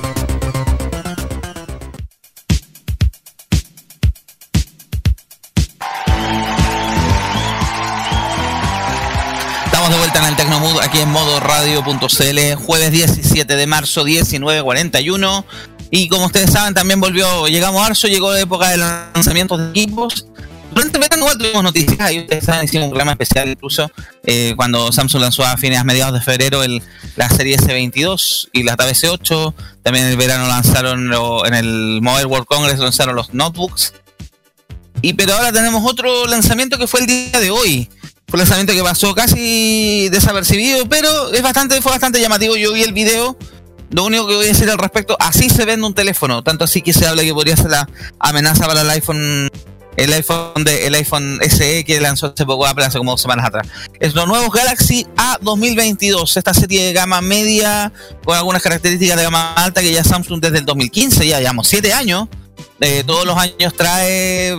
Estamos de vuelta en el Tecnomood aquí en modo radio.cl, jueves 17 de marzo 1941. Y como ustedes saben, también volvió, llegamos a marzo, llegó la época de lanzamientos de equipos. Durante el verano igual tuvimos noticias, y ustedes saben, hicimos un programa especial incluso eh, cuando Samsung lanzó a fines, a mediados de febrero el, la serie S22 y la Tab S8. También en el verano lanzaron, en el Mobile World Congress lanzaron los notebooks. Y pero ahora tenemos otro lanzamiento que fue el día de hoy. Un lanzamiento que pasó casi desapercibido, pero es bastante, fue bastante llamativo. Yo vi el video. Lo único que voy a decir al respecto, así se vende un teléfono. Tanto así que se habla que podría ser la amenaza para el iPhone, el iPhone de, el iPhone SE que lanzó hace poco Apple hace como dos semanas atrás. Es los nuevos Galaxy A 2022, esta serie de gama media con algunas características de gama alta que ya Samsung desde el 2015, ya llevamos siete años. Eh, todos los años trae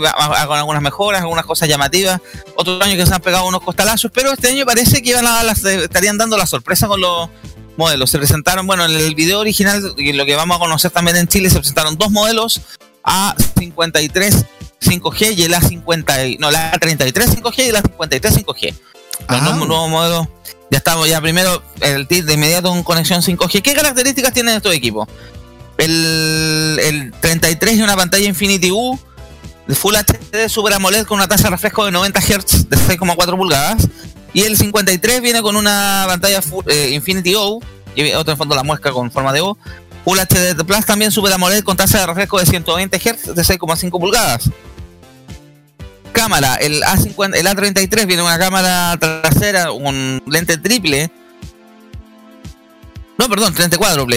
con algunas mejoras, algunas cosas llamativas. Otros años que se han pegado unos costalazos, pero este año parece que iban a las- estarían dando la sorpresa con los modelos. Se presentaron, bueno, en el video original, y lo que vamos a conocer también en Chile, se presentaron dos modelos, A53 5G y el A50, y- no, la A33 5G y el A53 5G. Los Ah. nuevos, nuevos modelos. Ya estamos, ya primero, el tip de inmediato con conexión 5G. ¿Qué características tienen estos equipos? El, el 33 y una pantalla Infinity U de Full HD Super AMOLED con una tasa de refresco de 90 Hz de 6,4 pulgadas. Y el 53 viene con una pantalla Full- eh, Infinity O, y otro en fondo la muesca con forma de O. Full HD Plus también Super AMOLED con tasa de refresco de 120 Hz de 6,5 pulgadas. Cámara, el A50, el A33 viene una cámara trasera, un lente triple. No, perdón, 34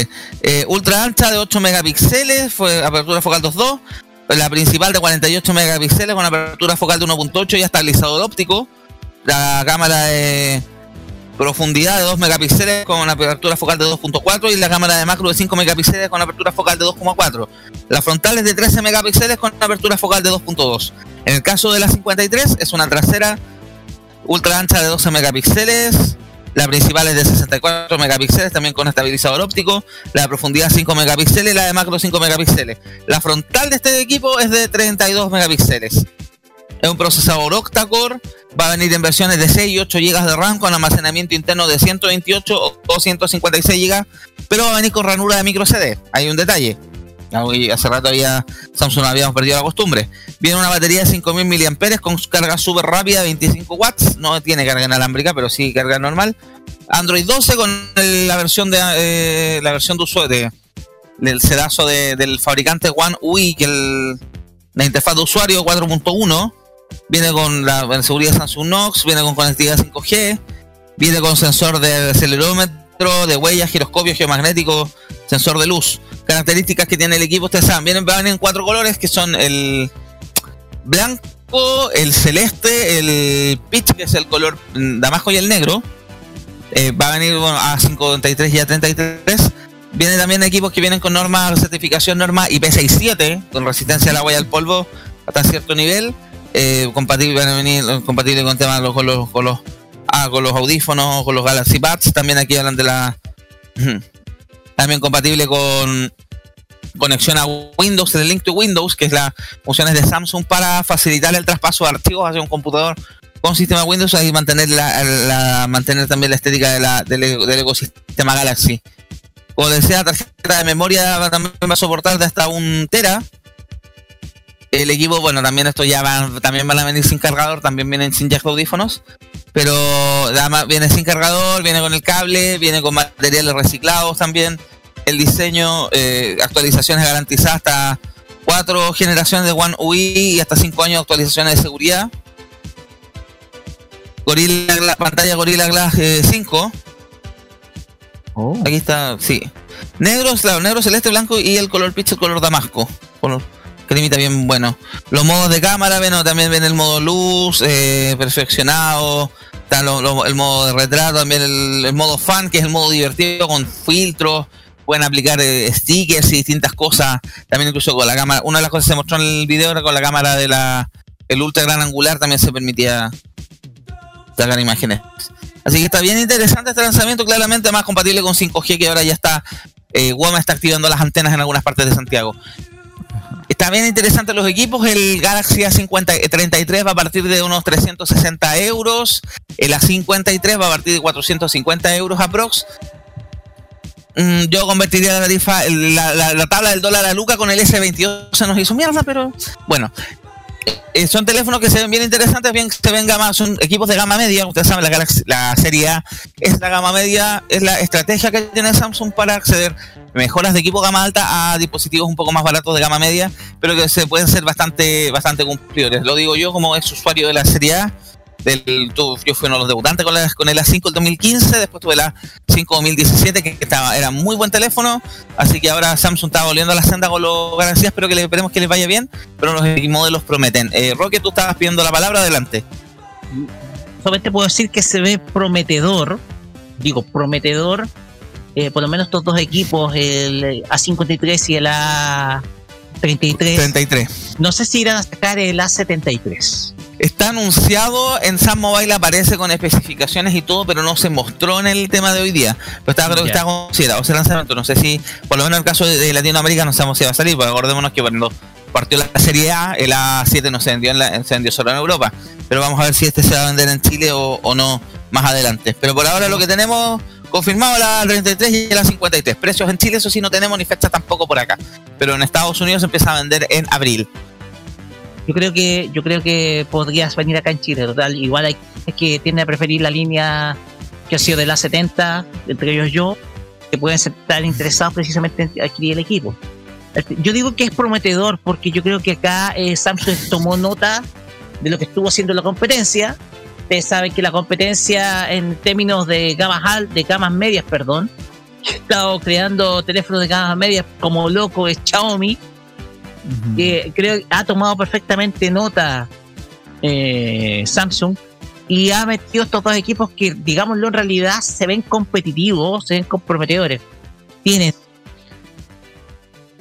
eh, ultra ancha de 8 megapíxeles, fue apertura focal 2.2. La principal de 48 megapíxeles con apertura focal de 1.8 y estabilizador óptico. La cámara de profundidad de 2 megapíxeles con apertura focal de 2.4 y la cámara de macro de 5 megapíxeles con apertura focal de 2.4. La frontal es de 13 megapíxeles con apertura focal de 2.2. En el caso de la 53 es una trasera ultra ancha de 12 megapíxeles. La principal es de 64 megapíxeles, también con estabilizador óptico. La profundidad 5 megapíxeles la de macro 5 megapíxeles. La frontal de este equipo es de 32 megapíxeles. Es un procesador octa-core. Va a venir en versiones de 6 y 8 GB de RAM con almacenamiento interno de 128 o 256 GB. Pero va a venir con ranura de micro CD. Hay un detalle. Hace rato había, Samsung habíamos perdido la costumbre. Viene una batería de 5000 mAh con carga súper rápida, 25 watts. No tiene carga inalámbrica, pero sí carga normal. Android 12 con la versión de eh, la versión de usuario de- del sedazo de- del fabricante One UI, que la interfaz de usuario 4.1 viene con la seguridad Samsung Knox, viene con conectividad 5G, viene con sensor de acelerómetro, de huellas, giroscopio geomagnético, sensor de luz. Características que tiene el equipo, ustedes saben, vienen, van en cuatro colores que son el blanco, el celeste, el peach, que es el color damasco y el negro. Eh, va a venir a 53 y a 33. Vienen también equipos que vienen con norma, certificación norma IP67, con resistencia al agua y al polvo hasta cierto nivel. Eh, compatible, eh, compatible con temas con los, con los, ah, con los audífonos, con los Galaxy Buds. También aquí hablan de la. También compatible con conexión a Windows, el Link to Windows, que es las funciones de Samsung para facilitar el traspaso de archivos hacia un computador con sistema Windows y mantener la, mantener también la estética de la- del, del ecosistema Galaxy. Como decía, la tarjeta de memoria también va a soportar de hasta un tera. El equipo, bueno, también esto ya van, también van a venir sin cargador, también vienen sin jack de audífonos, pero además viene sin cargador, viene con el cable, viene con materiales reciclados también. El diseño, eh, actualizaciones garantizadas hasta cuatro generaciones de One UI y hasta cinco años de actualizaciones de seguridad. Gorilla pantalla Gorilla Glass eh, 5. Aquí está, sí. Negro, claro, negro, celeste, blanco y el color pitch, el color damasco. Color cremita bien bueno. Los modos de cámara, bueno, también ven el modo luz, eh, perfeccionado. Está lo- el modo de retrato, también el, modo fan, que es el modo divertido con filtros. Pueden aplicar eh, stickers y distintas cosas. También incluso con la cámara. Una de las cosas que se mostró en el video era con la cámara de la el ultra gran angular también se permitía sacar imágenes. Así que está bien interesante este lanzamiento, claramente más compatible con 5G que ahora ya está, eh, está activando las antenas en algunas partes de Santiago. Bien interesante los equipos, el Galaxy A50 33 va a partir de unos 360 euros, el A53 va a partir de 450 euros aprox. Mm, yo convertiría la tarifa, la, la- la tabla del dólar a Luca con el S22 se nos hizo mierda, pero bueno, eh, son teléfonos que se ven bien interesantes, bien se ven gama, son equipos de gama media. Ustedes saben, la, la serie A es la gama media, es la estrategia que tiene Samsung para acceder mejoras de equipo gama alta a dispositivos un poco más baratos de gama media, pero que se pueden ser bastante, bastante cumplidores. Lo digo yo como ex usuario de la serie A. Del, yo fui uno de los debutantes con, la- con el A5 el 2015, después tuve la 5 2017 que estaba, era muy buen teléfono, así que ahora Samsung está volviendo a la senda con los garantías, espero que le, esperemos que les vaya bien, pero los modelos prometen. Eh, Roque, tú estabas pidiendo la palabra, adelante. solamente puedo decir que se ve prometedor, digo prometedor, eh, por lo menos estos dos equipos, el A53 y el A33. 33. No sé si irán a sacar el A73. Está anunciado en Sam Mobile, aparece con especificaciones y todo, pero no se mostró en el tema de hoy día. Pero está, creo que Ya. está considerado ese lanzamiento. No sé si, por lo menos en el caso de, de Latinoamérica, no sabemos si va a salir, porque acordémonos que cuando partió la serie A, el A7 no se vendió, en la- se vendió solo en Europa. Pero vamos a ver si este se va a vender en Chile o, o no más adelante. Pero por ahora lo que tenemos confirmado la 33 y la 53. Precios en Chile, eso sí, no tenemos ni fecha tampoco por acá. Pero en Estados Unidos empieza a vender en abril. Yo creo que yo creo que podrías venir acá en Chile, total. Igual hay es que tienden a preferir la línea que ha sido de la 70, entre ellos yo, que pueden estar interesados precisamente en adquirir el equipo. Yo digo que es prometedor porque yo creo que acá eh, Samsung tomó nota de lo que estuvo haciendo la competencia. Ustedes saben que la competencia en términos de gamas al, de gamas medias, perdón, ha estado creando teléfonos de gamas medias como loco es Xiaomi que creo que ha tomado perfectamente nota eh, Samsung y ha metido estos dos equipos que, digámoslo, en realidad se ven competitivos, se ven comprometedores. Tiene,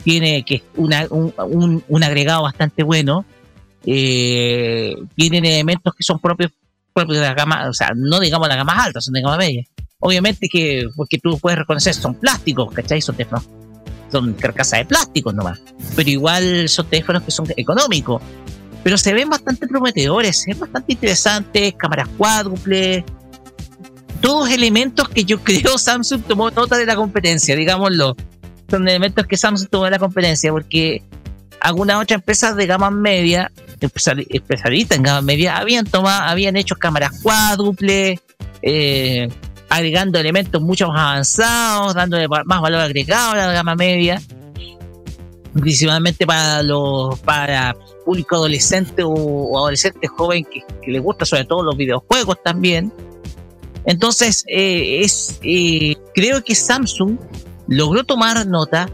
tiene que una, un, un- un agregado bastante bueno. eh, tienen elementos que son propios, propios la gama, o sea, no digamos la gama alta, son de gama media. Obviamente que, porque tú puedes reconocer, son plásticos, ¿cachai? Son teléfonos, son carcasas de plásticos nomás pero igual son teléfonos que son económicos. Pero se ven bastante prometedores, ven bastante interesantes, cámaras cuádruples, todos elementos que yo creo Samsung tomó nota de la competencia, digámoslo. Son elementos que Samsung tomó de la competencia, porque algunas otras empresas de gama media, especiali- especialistas en gama media, habían tomado, habían hecho cámaras cuádruples, eh, agregando elementos mucho más avanzados, dándole más valor agregado a la gama media principalmente para los para público adolescente o, adolescente joven que, que le gusta sobre todo los videojuegos también. Entonces eh, es eh, creo que Samsung logró tomar nota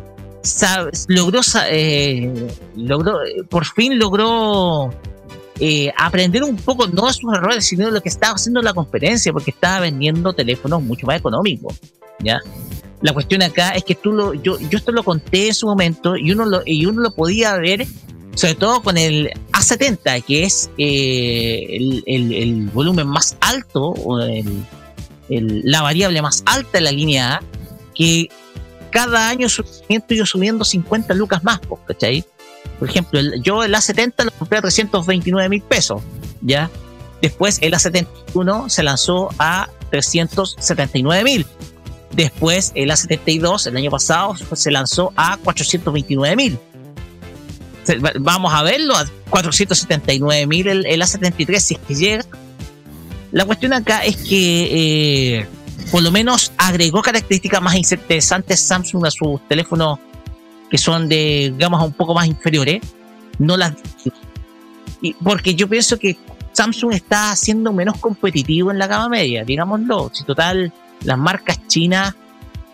logró eh, logró por fin logró eh, aprender un poco no de sus errores sino de lo que estaba haciendo la competencia porque estaba vendiendo teléfonos mucho más económicos ya la cuestión acá es que tú lo, yo, yo esto lo conté en su momento y uno lo, y uno lo podía ver, sobre todo con el A70, que es eh, el, volumen más alto, o el- la variable más alta de la línea A, que cada año su rendimiento iba subiendo 50 lucas más, ¿cachai? Por ejemplo, el- yo el A70 lo compré a 329 mil pesos, ¿ya? Después el A71 se lanzó a 379 mil. Después el A72 el año pasado se lanzó a 429 mil. vamos a verlo a 479 mil el, el A73 si es que llega. La cuestión acá es que eh, por lo menos agregó características más interesantes Samsung a sus teléfonos que son de digamos un poco más inferiores. No las y porque yo pienso que Samsung está siendo menos competitivo en la gama media, digámoslo. Si total las marcas chinas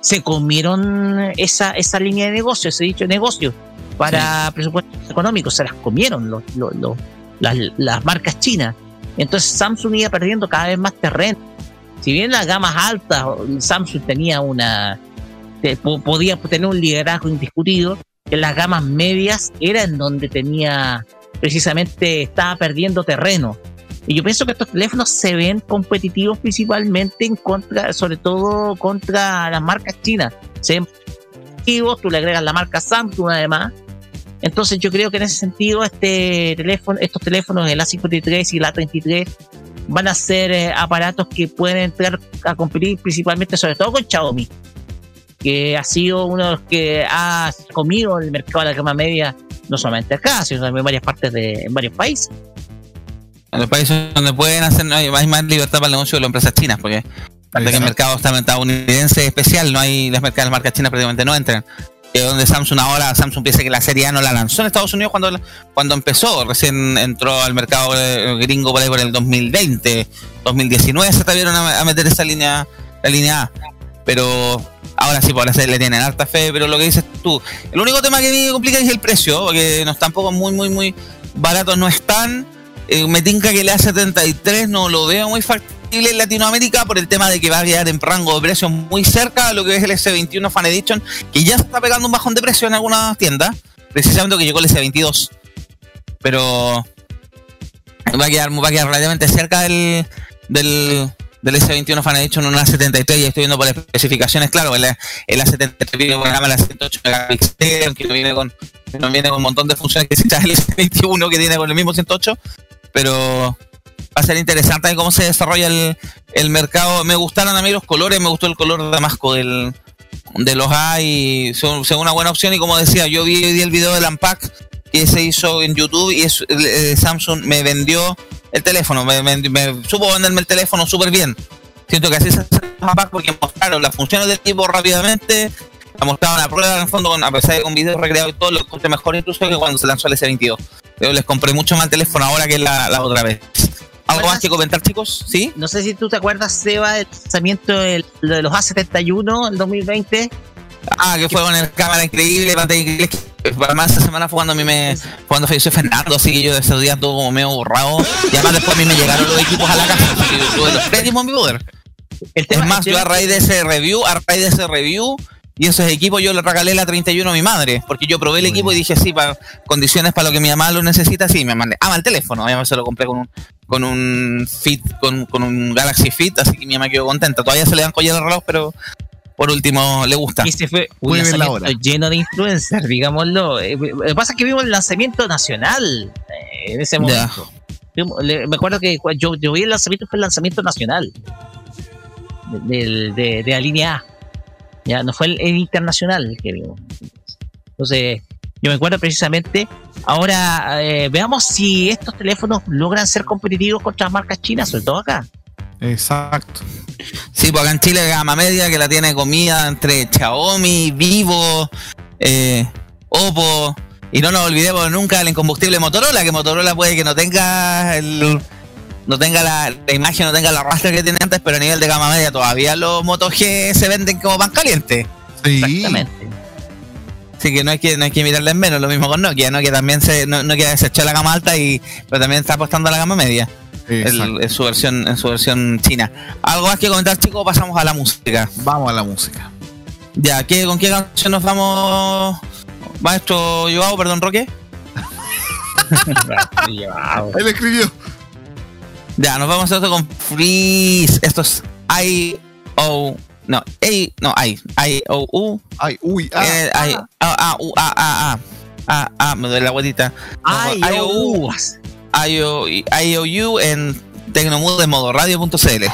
se comieron esa, esa línea de negocio, ese dicho negocio para presupuestos económicos, se las comieron los, los- los- las, las marcas chinas. Entonces Samsung iba perdiendo cada vez más terreno. Si bien las gamas altas, Samsung tenía una, te- po- podía tener un liderazgo indiscutido, en las gamas medias era en donde tenía, precisamente estaba perdiendo terreno. Y yo pienso que estos teléfonos se ven competitivos principalmente en contra, sobre todo contra las marcas chinas. Se ven competitivos, tú le agregas la marca Samsung además. Entonces yo creo que en ese sentido este teléfono, estos teléfonos, el A53 y el A33, van a ser eh, aparatos que pueden entrar a competir principalmente, sobre todo con Xiaomi, que ha sido uno de los que ha comido el mercado de la gama media, no solamente acá, sino también en varias partes de en varios países. En los países donde pueden hacer, no hay, hay más libertad para el negocio de las empresas chinas, porque que el mercado está- estadounidense especial, no hay las las marcas chinas prácticamente no entran. Donde Samsung ahora, Samsung piensa que la serie A no la lanzó en Estados Unidos cuando, cuando empezó, recién entró al mercado eh, gringo por ahí por el 2020, 2019 se atrevieron a, a meter esa línea, la línea A. Pero ahora sí, por hacer le tienen harta fe, pero lo que dices tú, el único tema que me complica es el precio, porque no tampoco muy, muy, muy baratos, no están. Eh, me tinca que el A73 no lo veo muy factible en Latinoamérica por el tema de que va a quedar en rango de precios muy cerca de lo que es el S21 Fan Edition, que ya está pegando un bajón de precio en algunas tiendas, precisamente que llegó el S22. Pero va a quedar, va a quedar relativamente cerca del, del, del S21 Fan Edition, una A73, y estoy viendo por especificaciones, claro, el, el A73 viene con cámara 108 megapíxeles, que no viene con, no viene con un montón de funciones que se trae el S21 que tiene con el mismo 108, pero va a ser interesante cómo se desarrolla el, el mercado. Me gustaron a mí los colores, me gustó el color damasco del, de los A y son, son una buena opción. Y como decía, yo vi, vi el video del Unpack que se hizo en YouTube y es, eh, Samsung me vendió el teléfono, me, me- me supo venderme el teléfono súper bien. Siento que así se hace porque mostraron las funciones del tipo rápidamente. La mostraron a prueba en el fondo, con, a pesar de con video recreado y todo, lo encontré mejor incluso que cuando se lanzó el S22. Pero les compré mucho más el teléfono ahora que la, la otra vez. ¿Algo más que comentar, chicos? ¿Sí? No sé si tú te acuerdas, Seba, del lanzamiento de los A71 en 2020. Ah, que fue con el cámara increíble, pantalla increíble. Además, esa semana fue cuando a mí me. Cuando falleció Fernando, así que yo de esos días todo como medio borrado. Y además, después a mí me llegaron los equipos a la casa, yo tuve los tres en mi poder. El es más, yo a raíz de ese review, a raíz de ese review y esos equipos, yo le regalé la 31 a mi madre, porque yo probé el equipo y dije, sí, para condiciones para lo que mi mamá lo necesita, sí, me mandé. Ah, el teléfono, a mi mamá se lo compré con un, con un Fit, con, con un Galaxy Fit, así que mi mamá quedó contenta. Todavía se le dan collar de reloj, pero por último le gusta. Y ese fue un la hora. lleno de influencers, digámoslo. Eh, Lo que pasa es que vimos el lanzamiento nacional eh, en ese momento. Me acuerdo que yo, yo vi el lanzamiento, fue el lanzamiento nacional de, del- de- de la línea A. Ya, no fue el, el internacional el que vimos. Entonces, yo me acuerdo precisamente. Ahora, eh, veamos si estos teléfonos logran ser competitivos contra las marcas chinas, sobre todo acá. Exacto. Sí, pues acá en Chile gama media que la tiene comida entre Xiaomi, Vivo, eh, Oppo. Y no nos olvidemos nunca del incombustible Motorola, que Motorola puede que no tenga el, no tenga la, la imagen, no tenga la rastra que tiene antes, pero a nivel de gama media todavía los Moto G se venden como pan caliente. Sí. Exactamente. Así que no hay que, no hay que mirarle en menos, lo mismo con Nokia, Nokia también se, no, Nokia se echó a la gama alta y pero también está apostando a la gama media. El- en su versión, en su versión china. ¿Algo más que comentar, chicos? Pasamos a la música. Vamos a la música. Ya, ¿qué, ¿con qué canción nos vamos, maestro Joao, perdón, Roque? Él escribió. Ya, nos vamos a esto con Freeze. Esto es I O no, A no I I O U Ay, uy, ah, eh, I A A U A A A A A me duele la guatita. Ay, I O U I O I O U en Tecnomood de modo radio.cl.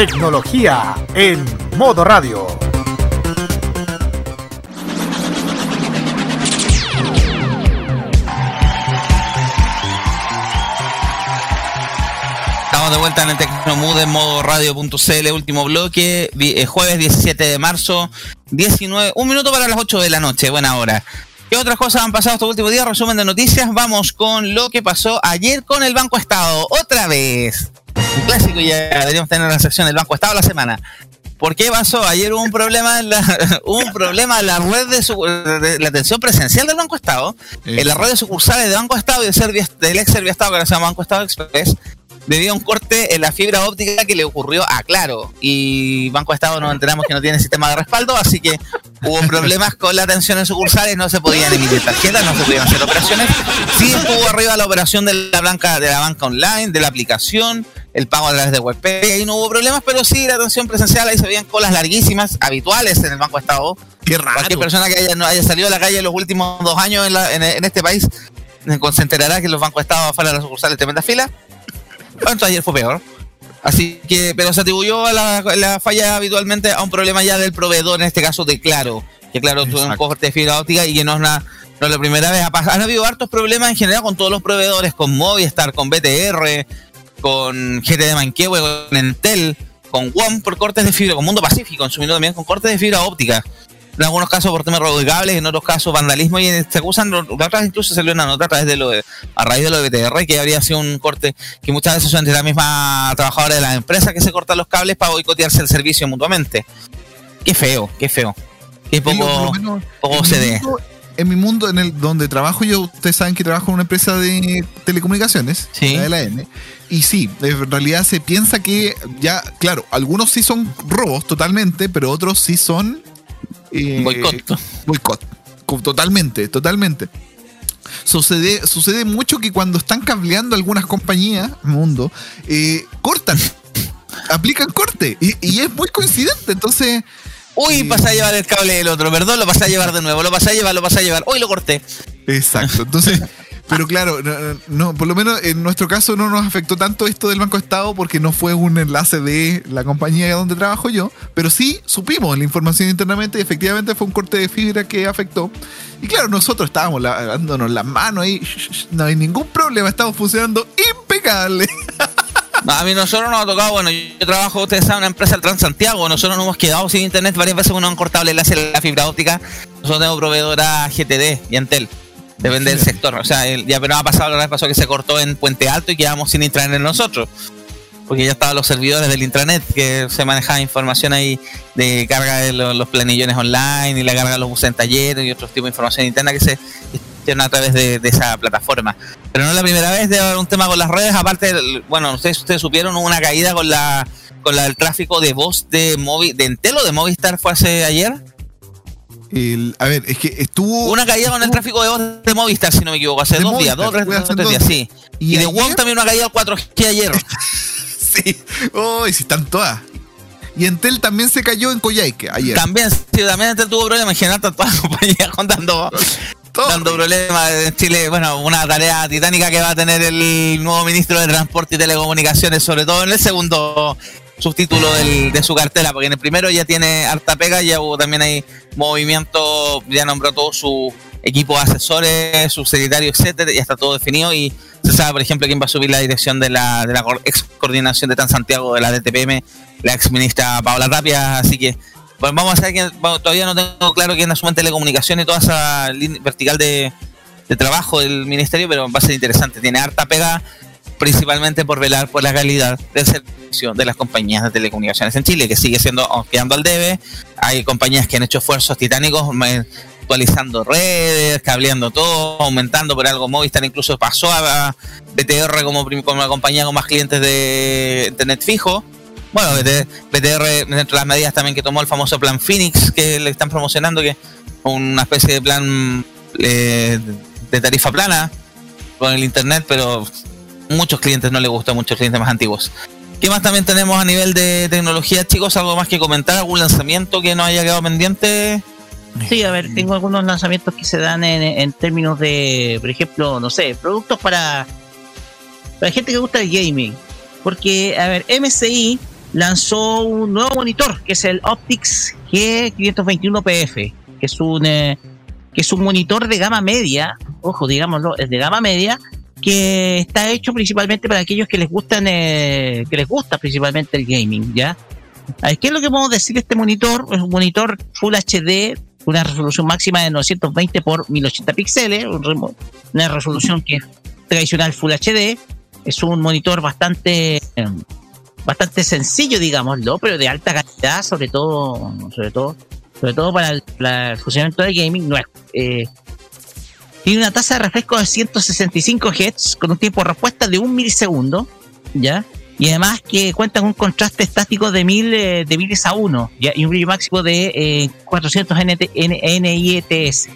Tecnología en modo radio. Estamos de vuelta en el Tecnomood en modo radio.cl, último bloque, eh, jueves 17 de marzo, 19, un minuto para las 8 de la noche, buena hora. ¿Qué otras cosas han pasado estos últimos días? Resumen de noticias, vamos con lo que pasó ayer con el Banco Estado, otra vez. Un clásico ya, deberíamos tener la sección del Banco Estado la semana. ¿Por qué pasó? Ayer hubo un problema en la, un problema en la red de, su- de la atención presencial del Banco Estado, en la red de sucursales de Banco Estado y del, Servia- del ex Serviestado que ahora se llama Banco Estado Express, debido a un corte en la fibra óptica que le ocurrió a Claro. Y Banco Estado nos enteramos que no tiene sistema de respaldo, así que hubo problemas con la atención en sucursales, no se podían emitir tarjetas, no se podían hacer operaciones. Sí estuvo arriba la operación de la banca, de la banca online, de la aplicación, el pago a través de WebPay, ahí no hubo problemas, pero sí la atención presencial, ahí se veían colas larguísimas, habituales en el Banco Estado. Qué raro. Cualquier persona que haya, no haya salido a la calle en los últimos dos años en, la- en- en este país se enterará que los bancos estados afuera de las sucursales tremenda fila. Entonces ayer fue peor. Así que, pero se atribuyó a la, la falla habitualmente a un problema ya del proveedor, en este caso de Claro. Que Claro tuvo un corte de fibra óptica y que no es, una, no es la primera vez. Han habido hartos problemas en general con todos los proveedores, con Movistar, con BTR, con GTD Manquehue, con Entel, con WOM por cortes de fibra, con Mundo Pacífico, en su minuto también con cortes de fibra óptica. En algunos casos por temas de cables, en otros casos vandalismo y se acusan, la otra vez incluso salió una nota a través de lo de, a raíz de lo de BTR que habría sido un corte que muchas veces son entre la misma trabajadora de las empresas que se cortan los cables para boicotearse el servicio mutuamente. Qué feo, qué feo. Qué Digo, poco, menos poco CD. mundo- En mi mundo, en el donde trabajo yo, ustedes saben que trabajo en una empresa de telecomunicaciones, Sí. la de la N. Y sí, en realidad se piensa que ya, claro, algunos sí son robos totalmente, pero otros sí son eh, Boicot. boicot. Co- Totalmente, totalmente. Sucede, sucede mucho que cuando están cableando algunas compañías, mundo, eh, cortan. aplican corte. Y, y es muy coincidente. Entonces, Uy, pasé a llevar el cable del otro, perdón, lo pasé a llevar de nuevo, lo pasé a llevar, lo pasé a llevar. Uy, lo corté. Exacto. Entonces, pero claro, no, no, por lo menos en nuestro caso no nos afectó tanto esto del Banco Estado porque no fue un enlace de la compañía donde trabajo yo, pero sí supimos la información internamente y efectivamente fue un corte de fibra que afectó. Y claro, nosotros estábamos lavándonos las manos ahí, no hay ningún problema, estamos funcionando impecable. A mí nosotros nos ha tocado, bueno, yo, trabajo, ustedes saben, en una empresa del Transantiago, nosotros nos hemos quedado sin internet varias veces cuando nos han cortado el enlace de la fibra óptica. Nosotros tenemos proveedora GTD y Entel. Depende del sector. O sea, el- ya pero ha pasado, la vez pasó que se cortó en Puente Alto y quedamos sin intranet nosotros. Porque ya estaban los servidores del intranet que se manejaba información ahí de carga de lo- los planillones online y la carga de los buses en talleres y otros tipos de información interna que se a través de, de esa plataforma. Pero no es la primera vez de haber un tema con las redes. Aparte, bueno, ustedes, ustedes supieron una caída con la con la del tráfico de voz de Movi, de Entel o de Movistar fue hace ayer. El- a ver, es que estuvo. Una caída con el tráfico de voz de Movistar, si no me equivoco, hace dos días, Movistar, dos, tres, fue hace dos, tres dos días, sí. Y, de WOM también una caída al 4G ayer. Sí. Uy, si están todas. Y Entel también se cayó en Coyhaique ayer. También, sí, también Entel tuvo problemas. General, están todas las compañías contando dando problemas en Chile. Bueno, una tarea titánica que va a tener el nuevo ministro de Transporte y Telecomunicaciones, sobre todo en el segundo subtítulo del- de su cartera, porque en el primero ya tiene harta pega, ya hubo también ahí movimiento, ya nombró todo su equipo de asesores, subsecretario, etcétera, ya está todo definido y se sabe, por ejemplo, quién va a subir la dirección de la, de la ex coordinación de Transantiago de la DTPM, la ex ministra Paola Tapia, así que vamos a ver quién, bueno, todavía no tengo claro quién asume en telecomunicación y toda esa vertical de, trabajo del ministerio, pero va a ser interesante. Tiene harta pega, principalmente por velar por la calidad del servicio de las compañías de telecomunicaciones en Chile, que sigue siendo oh, quedando al debe. Hay compañías que han hecho esfuerzos titánicos actualizando redes, cableando todo, aumentando por algo. Movistar incluso pasó a BTR como, como la compañía con más clientes de internet fijo. Bueno, BT- BTR, dentro de las medidas también que tomó el famoso plan Phoenix, que le están promocionando, que una especie de plan eh, de tarifa plana con el internet, pero muchos clientes no les gusta, muchos clientes más antiguos. ¿Qué más también tenemos a nivel de tecnología, chicos? ¿Algo más que comentar? ¿Algún lanzamiento que no haya quedado pendiente? Sí, a ver, tengo algunos lanzamientos que se dan en, en términos de, por ejemplo, no sé, productos para, para gente que gusta el gaming. Porque, a ver, MSI lanzó un nuevo monitor que es el Optics G521PF, que es un eh, que es un monitor de gama media, ojo, digámoslo, es de gama media, que está hecho principalmente para aquellos que les gustan, eh, que les gusta principalmente el gaming, ¿ya? ¿Qué es lo que podemos decir de este monitor? Es un monitor Full HD, una resolución máxima de 920 por 1080 píxeles, una resolución que es tradicional Full HD. Es un monitor bastante, eh, bastante sencillo, digámoslo, pero de alta calidad, sobre todo, sobre todo, sobre todo para el, para el funcionamiento del gaming. No eh, tiene una tasa de refresco de 165 Hz con un tiempo de respuesta de un milisegundo, ¿ya? Y además que cuenta con un contraste estático de 1000 eh, de miles a 1 ¿ya? y un brillo máximo de eh, 400 NT N- NIETS.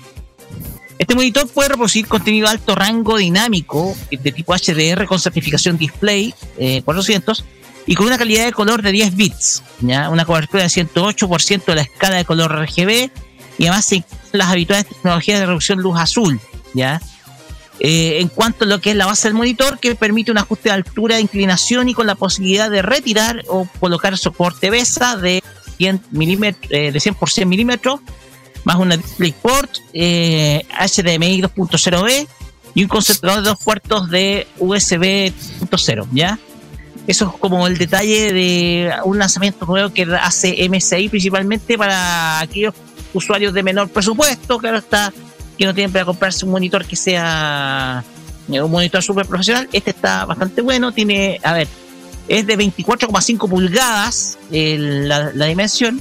Este monitor puede reproducir contenido alto rango dinámico de tipo HDR con certificación display eh, 400 y con una calidad de color de 10 bits, ¿ya? una cobertura de 108% de la escala de color RGB y además las habituales tecnologías de reducción luz azul. ¿ya? Eh, en cuanto a lo que es la base del monitor, que permite un ajuste de altura, de inclinación y con la posibilidad de retirar o colocar soporte BESA de 100, milímetros, eh, de 100 por 100 milímetros, más una DisplayPort eh, HDMI 2.0B y un concentrador de dos puertos de USB 2.0, ¿ya? Eso es como el detalle de un lanzamiento nuevo que hace MSI principalmente para aquellos usuarios de menor presupuesto, claro está, que no tienen para comprarse un monitor que sea eh, un monitor súper profesional. Este está bastante bueno, tiene, a ver, es de 24,5 pulgadas el- la, la dimensión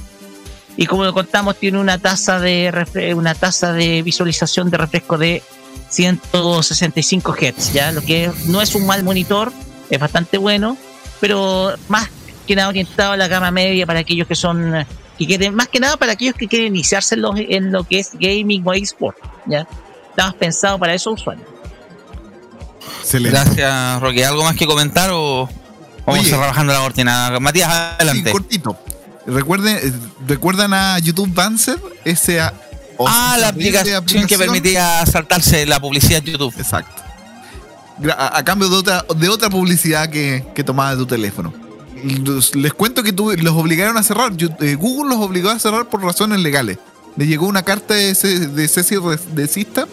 y como contamos tiene una tasa de una tasa de visualización de refresco de 165 Hz, ya lo que no es un mal monitor, es bastante bueno, pero más que nada orientado a la gama media para aquellos que son que quieren, más que nada para aquellos que quieren iniciarse en lo, en lo que es gaming o eSport, ya está más pensado para esos usuarios. Excelente. Gracias, Roque. ¿Algo más que comentar o vamos Oye. a cerrar bajando la cortina? Matías, adelante. Sí, cortito. Recuerden, eh, ¿Recuerdan a YouTube Dancer? Ese ah, la terrible aplicación, que aplicación. permitía saltarse la publicidad de YouTube. Exacto. A, a cambio de otra, de otra publicidad que, que tomaba de tu teléfono. Los- les cuento que tu- los obligaron a cerrar. Yo- eh, Google los obligó a cerrar por razones legales. Le llegó una carta de, ce- de cese re- de Sista.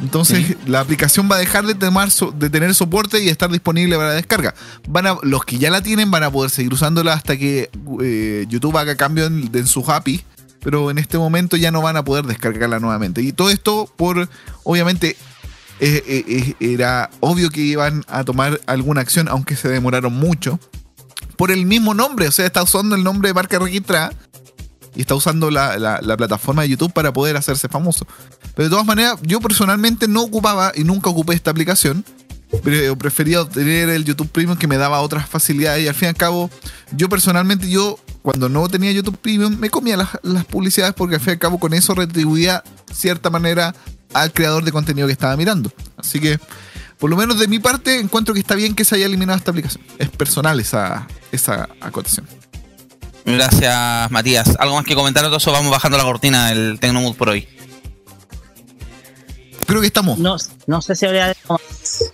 Entonces la aplicación va a dejar de, tomar so- de tener soporte y estar disponible para descarga. Van a, los que ya la tienen van a poder seguir usándola hasta que eh, YouTube haga cambio en, en sus API. Pero en este momento ya no van a poder descargarla nuevamente. Y todo esto por, obviamente, era obvio que iban a tomar alguna acción, aunque se demoraron mucho, por el mismo nombre. O sea, está usando el nombre de marca registrada y está usando la, la- la plataforma de YouTube para poder hacerse famoso. Pero de todas maneras, yo personalmente no ocupaba y nunca ocupé esta aplicación. Pero prefería tener el YouTube Premium que me daba otras facilidades y al fin y al cabo, yo personalmente, yo cuando no tenía YouTube Premium, me comía las, las publicidades porque al fin y al cabo con eso retribuía cierta manera al creador de contenido que estaba mirando. Así que, por lo menos de mi parte, encuentro que está bien que se haya eliminado esta aplicación. Es personal esa, esa acotación. Gracias, Matías. ¿Algo más que comentar? Todo eso vamos bajando la cortina del Tecnomood por hoy. Creo que estamos. No, no sé si habría.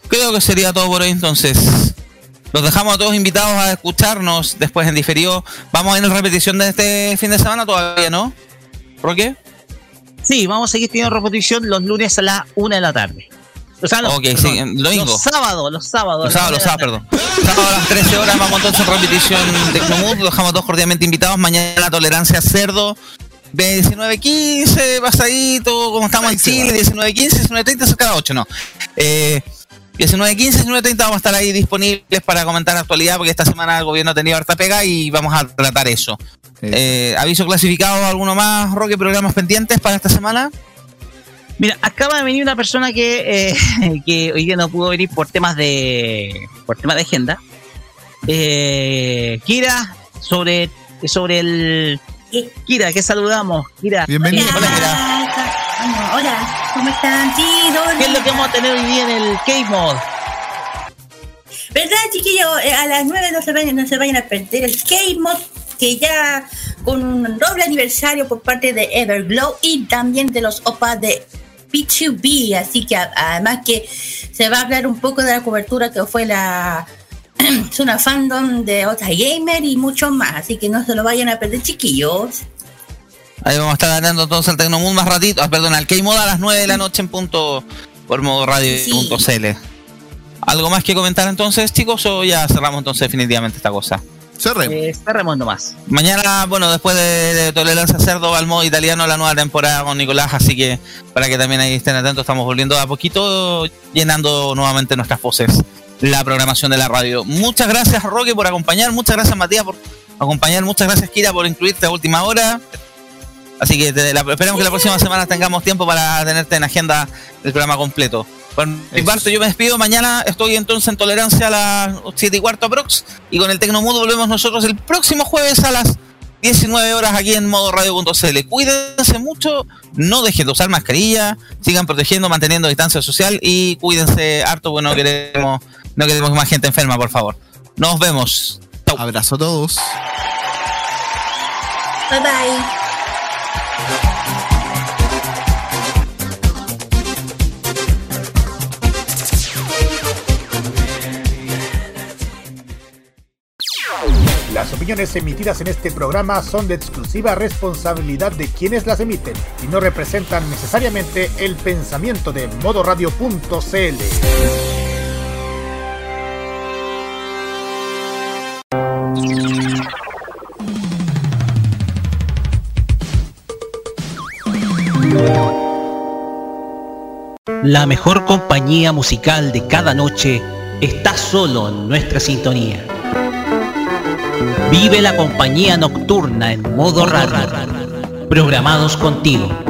Creo que sería todo por hoy entonces. Los dejamos a todos invitados a escucharnos después en diferido. Vamos a ir en repetición de este fin de semana todavía, ¿no? ¿Roque? Sí, vamos a seguir teniendo repetición los lunes a las 1 de la tarde. O sea, no, Ok, perdón, sí, en domingo. Los sábados, los sábados. Los a sábados, los sábados, de la perdón. Sábado a las 13 horas vamos entonces en repetición Tecnomood. Los dejamos a todos cordialmente invitados. Mañana tolerancia cerdo. 19.15, pasadito, como estamos en Chile, 19.15, 19.30, es cada 8, no. Eh, 19.15, 19.30 vamos a estar ahí disponibles para comentar actualidad, porque esta semana el gobierno ha tenido harta pega y vamos a tratar eso. Eh, aviso clasificado, alguno más, Roque, programas pendientes para esta semana. Mira, acaba de venir una persona que, eh, que hoy día no pudo venir por temas de por temas de agenda. Eh, Kira, sobre, sobre el Kira, que saludamos. Kira. Bienvenido. Hola, Kira. Hola, ¿cómo están? Sí, ¿Qué es lo que vamos a tener hoy día en el K-Mod? ¿Verdad, chiquillos? Eh, a las 9 no se vayan, no se vayan a perder el K-Mod, que ya con un doble aniversario por parte de Everglow y también de los OPA de P2B. Así que además que se va a hablar un poco de la cobertura que fue la una fandom de otras gamer y mucho más, así que no se lo vayan a perder, chiquillos. Ahí vamos a estar ganando entonces el Tecnomood más ratito. Ah, perdón, al K-Mod a las 9 de la noche en punto por modo radio.cl. ¿Algo más que comentar entonces, chicos? O ya cerramos entonces definitivamente esta cosa. Cerremos. Eh, cerremos nomás. Mañana, bueno, después de, de Tolerancia Cerdo al modo italiano, la nueva temporada con Nicolás, así que para que también ahí estén atentos, estamos volviendo a poquito, llenando nuevamente nuestras voces la programación de la radio. Muchas gracias, Roque, por acompañar, muchas gracias, Matías, por acompañar, muchas gracias, Kira, por incluirte a última hora. Así que te- la- esperemos que la próxima semana tengamos tiempo para tenerte en agenda el programa completo. Parte, yo me despido. Mañana estoy entonces en tolerancia a las 7 y cuarto aprox. Y con el Tecnomudo volvemos nosotros el próximo jueves a las 19 horas aquí en modo radio.cl. Cuídense mucho, no dejen de usar mascarilla, sigan protegiendo, manteniendo distancia social y cuídense harto, bueno, no queremos, no queremos más gente enferma, por favor. Nos vemos. Abrazo a todos. Bye bye. Las opiniones emitidas en este programa son de exclusiva responsabilidad de quienes las emiten y no representan necesariamente el pensamiento de modoradio.cl. La mejor compañía musical de cada noche está solo en nuestra sintonía. Vive la compañía nocturna en modo radio. Programados contigo.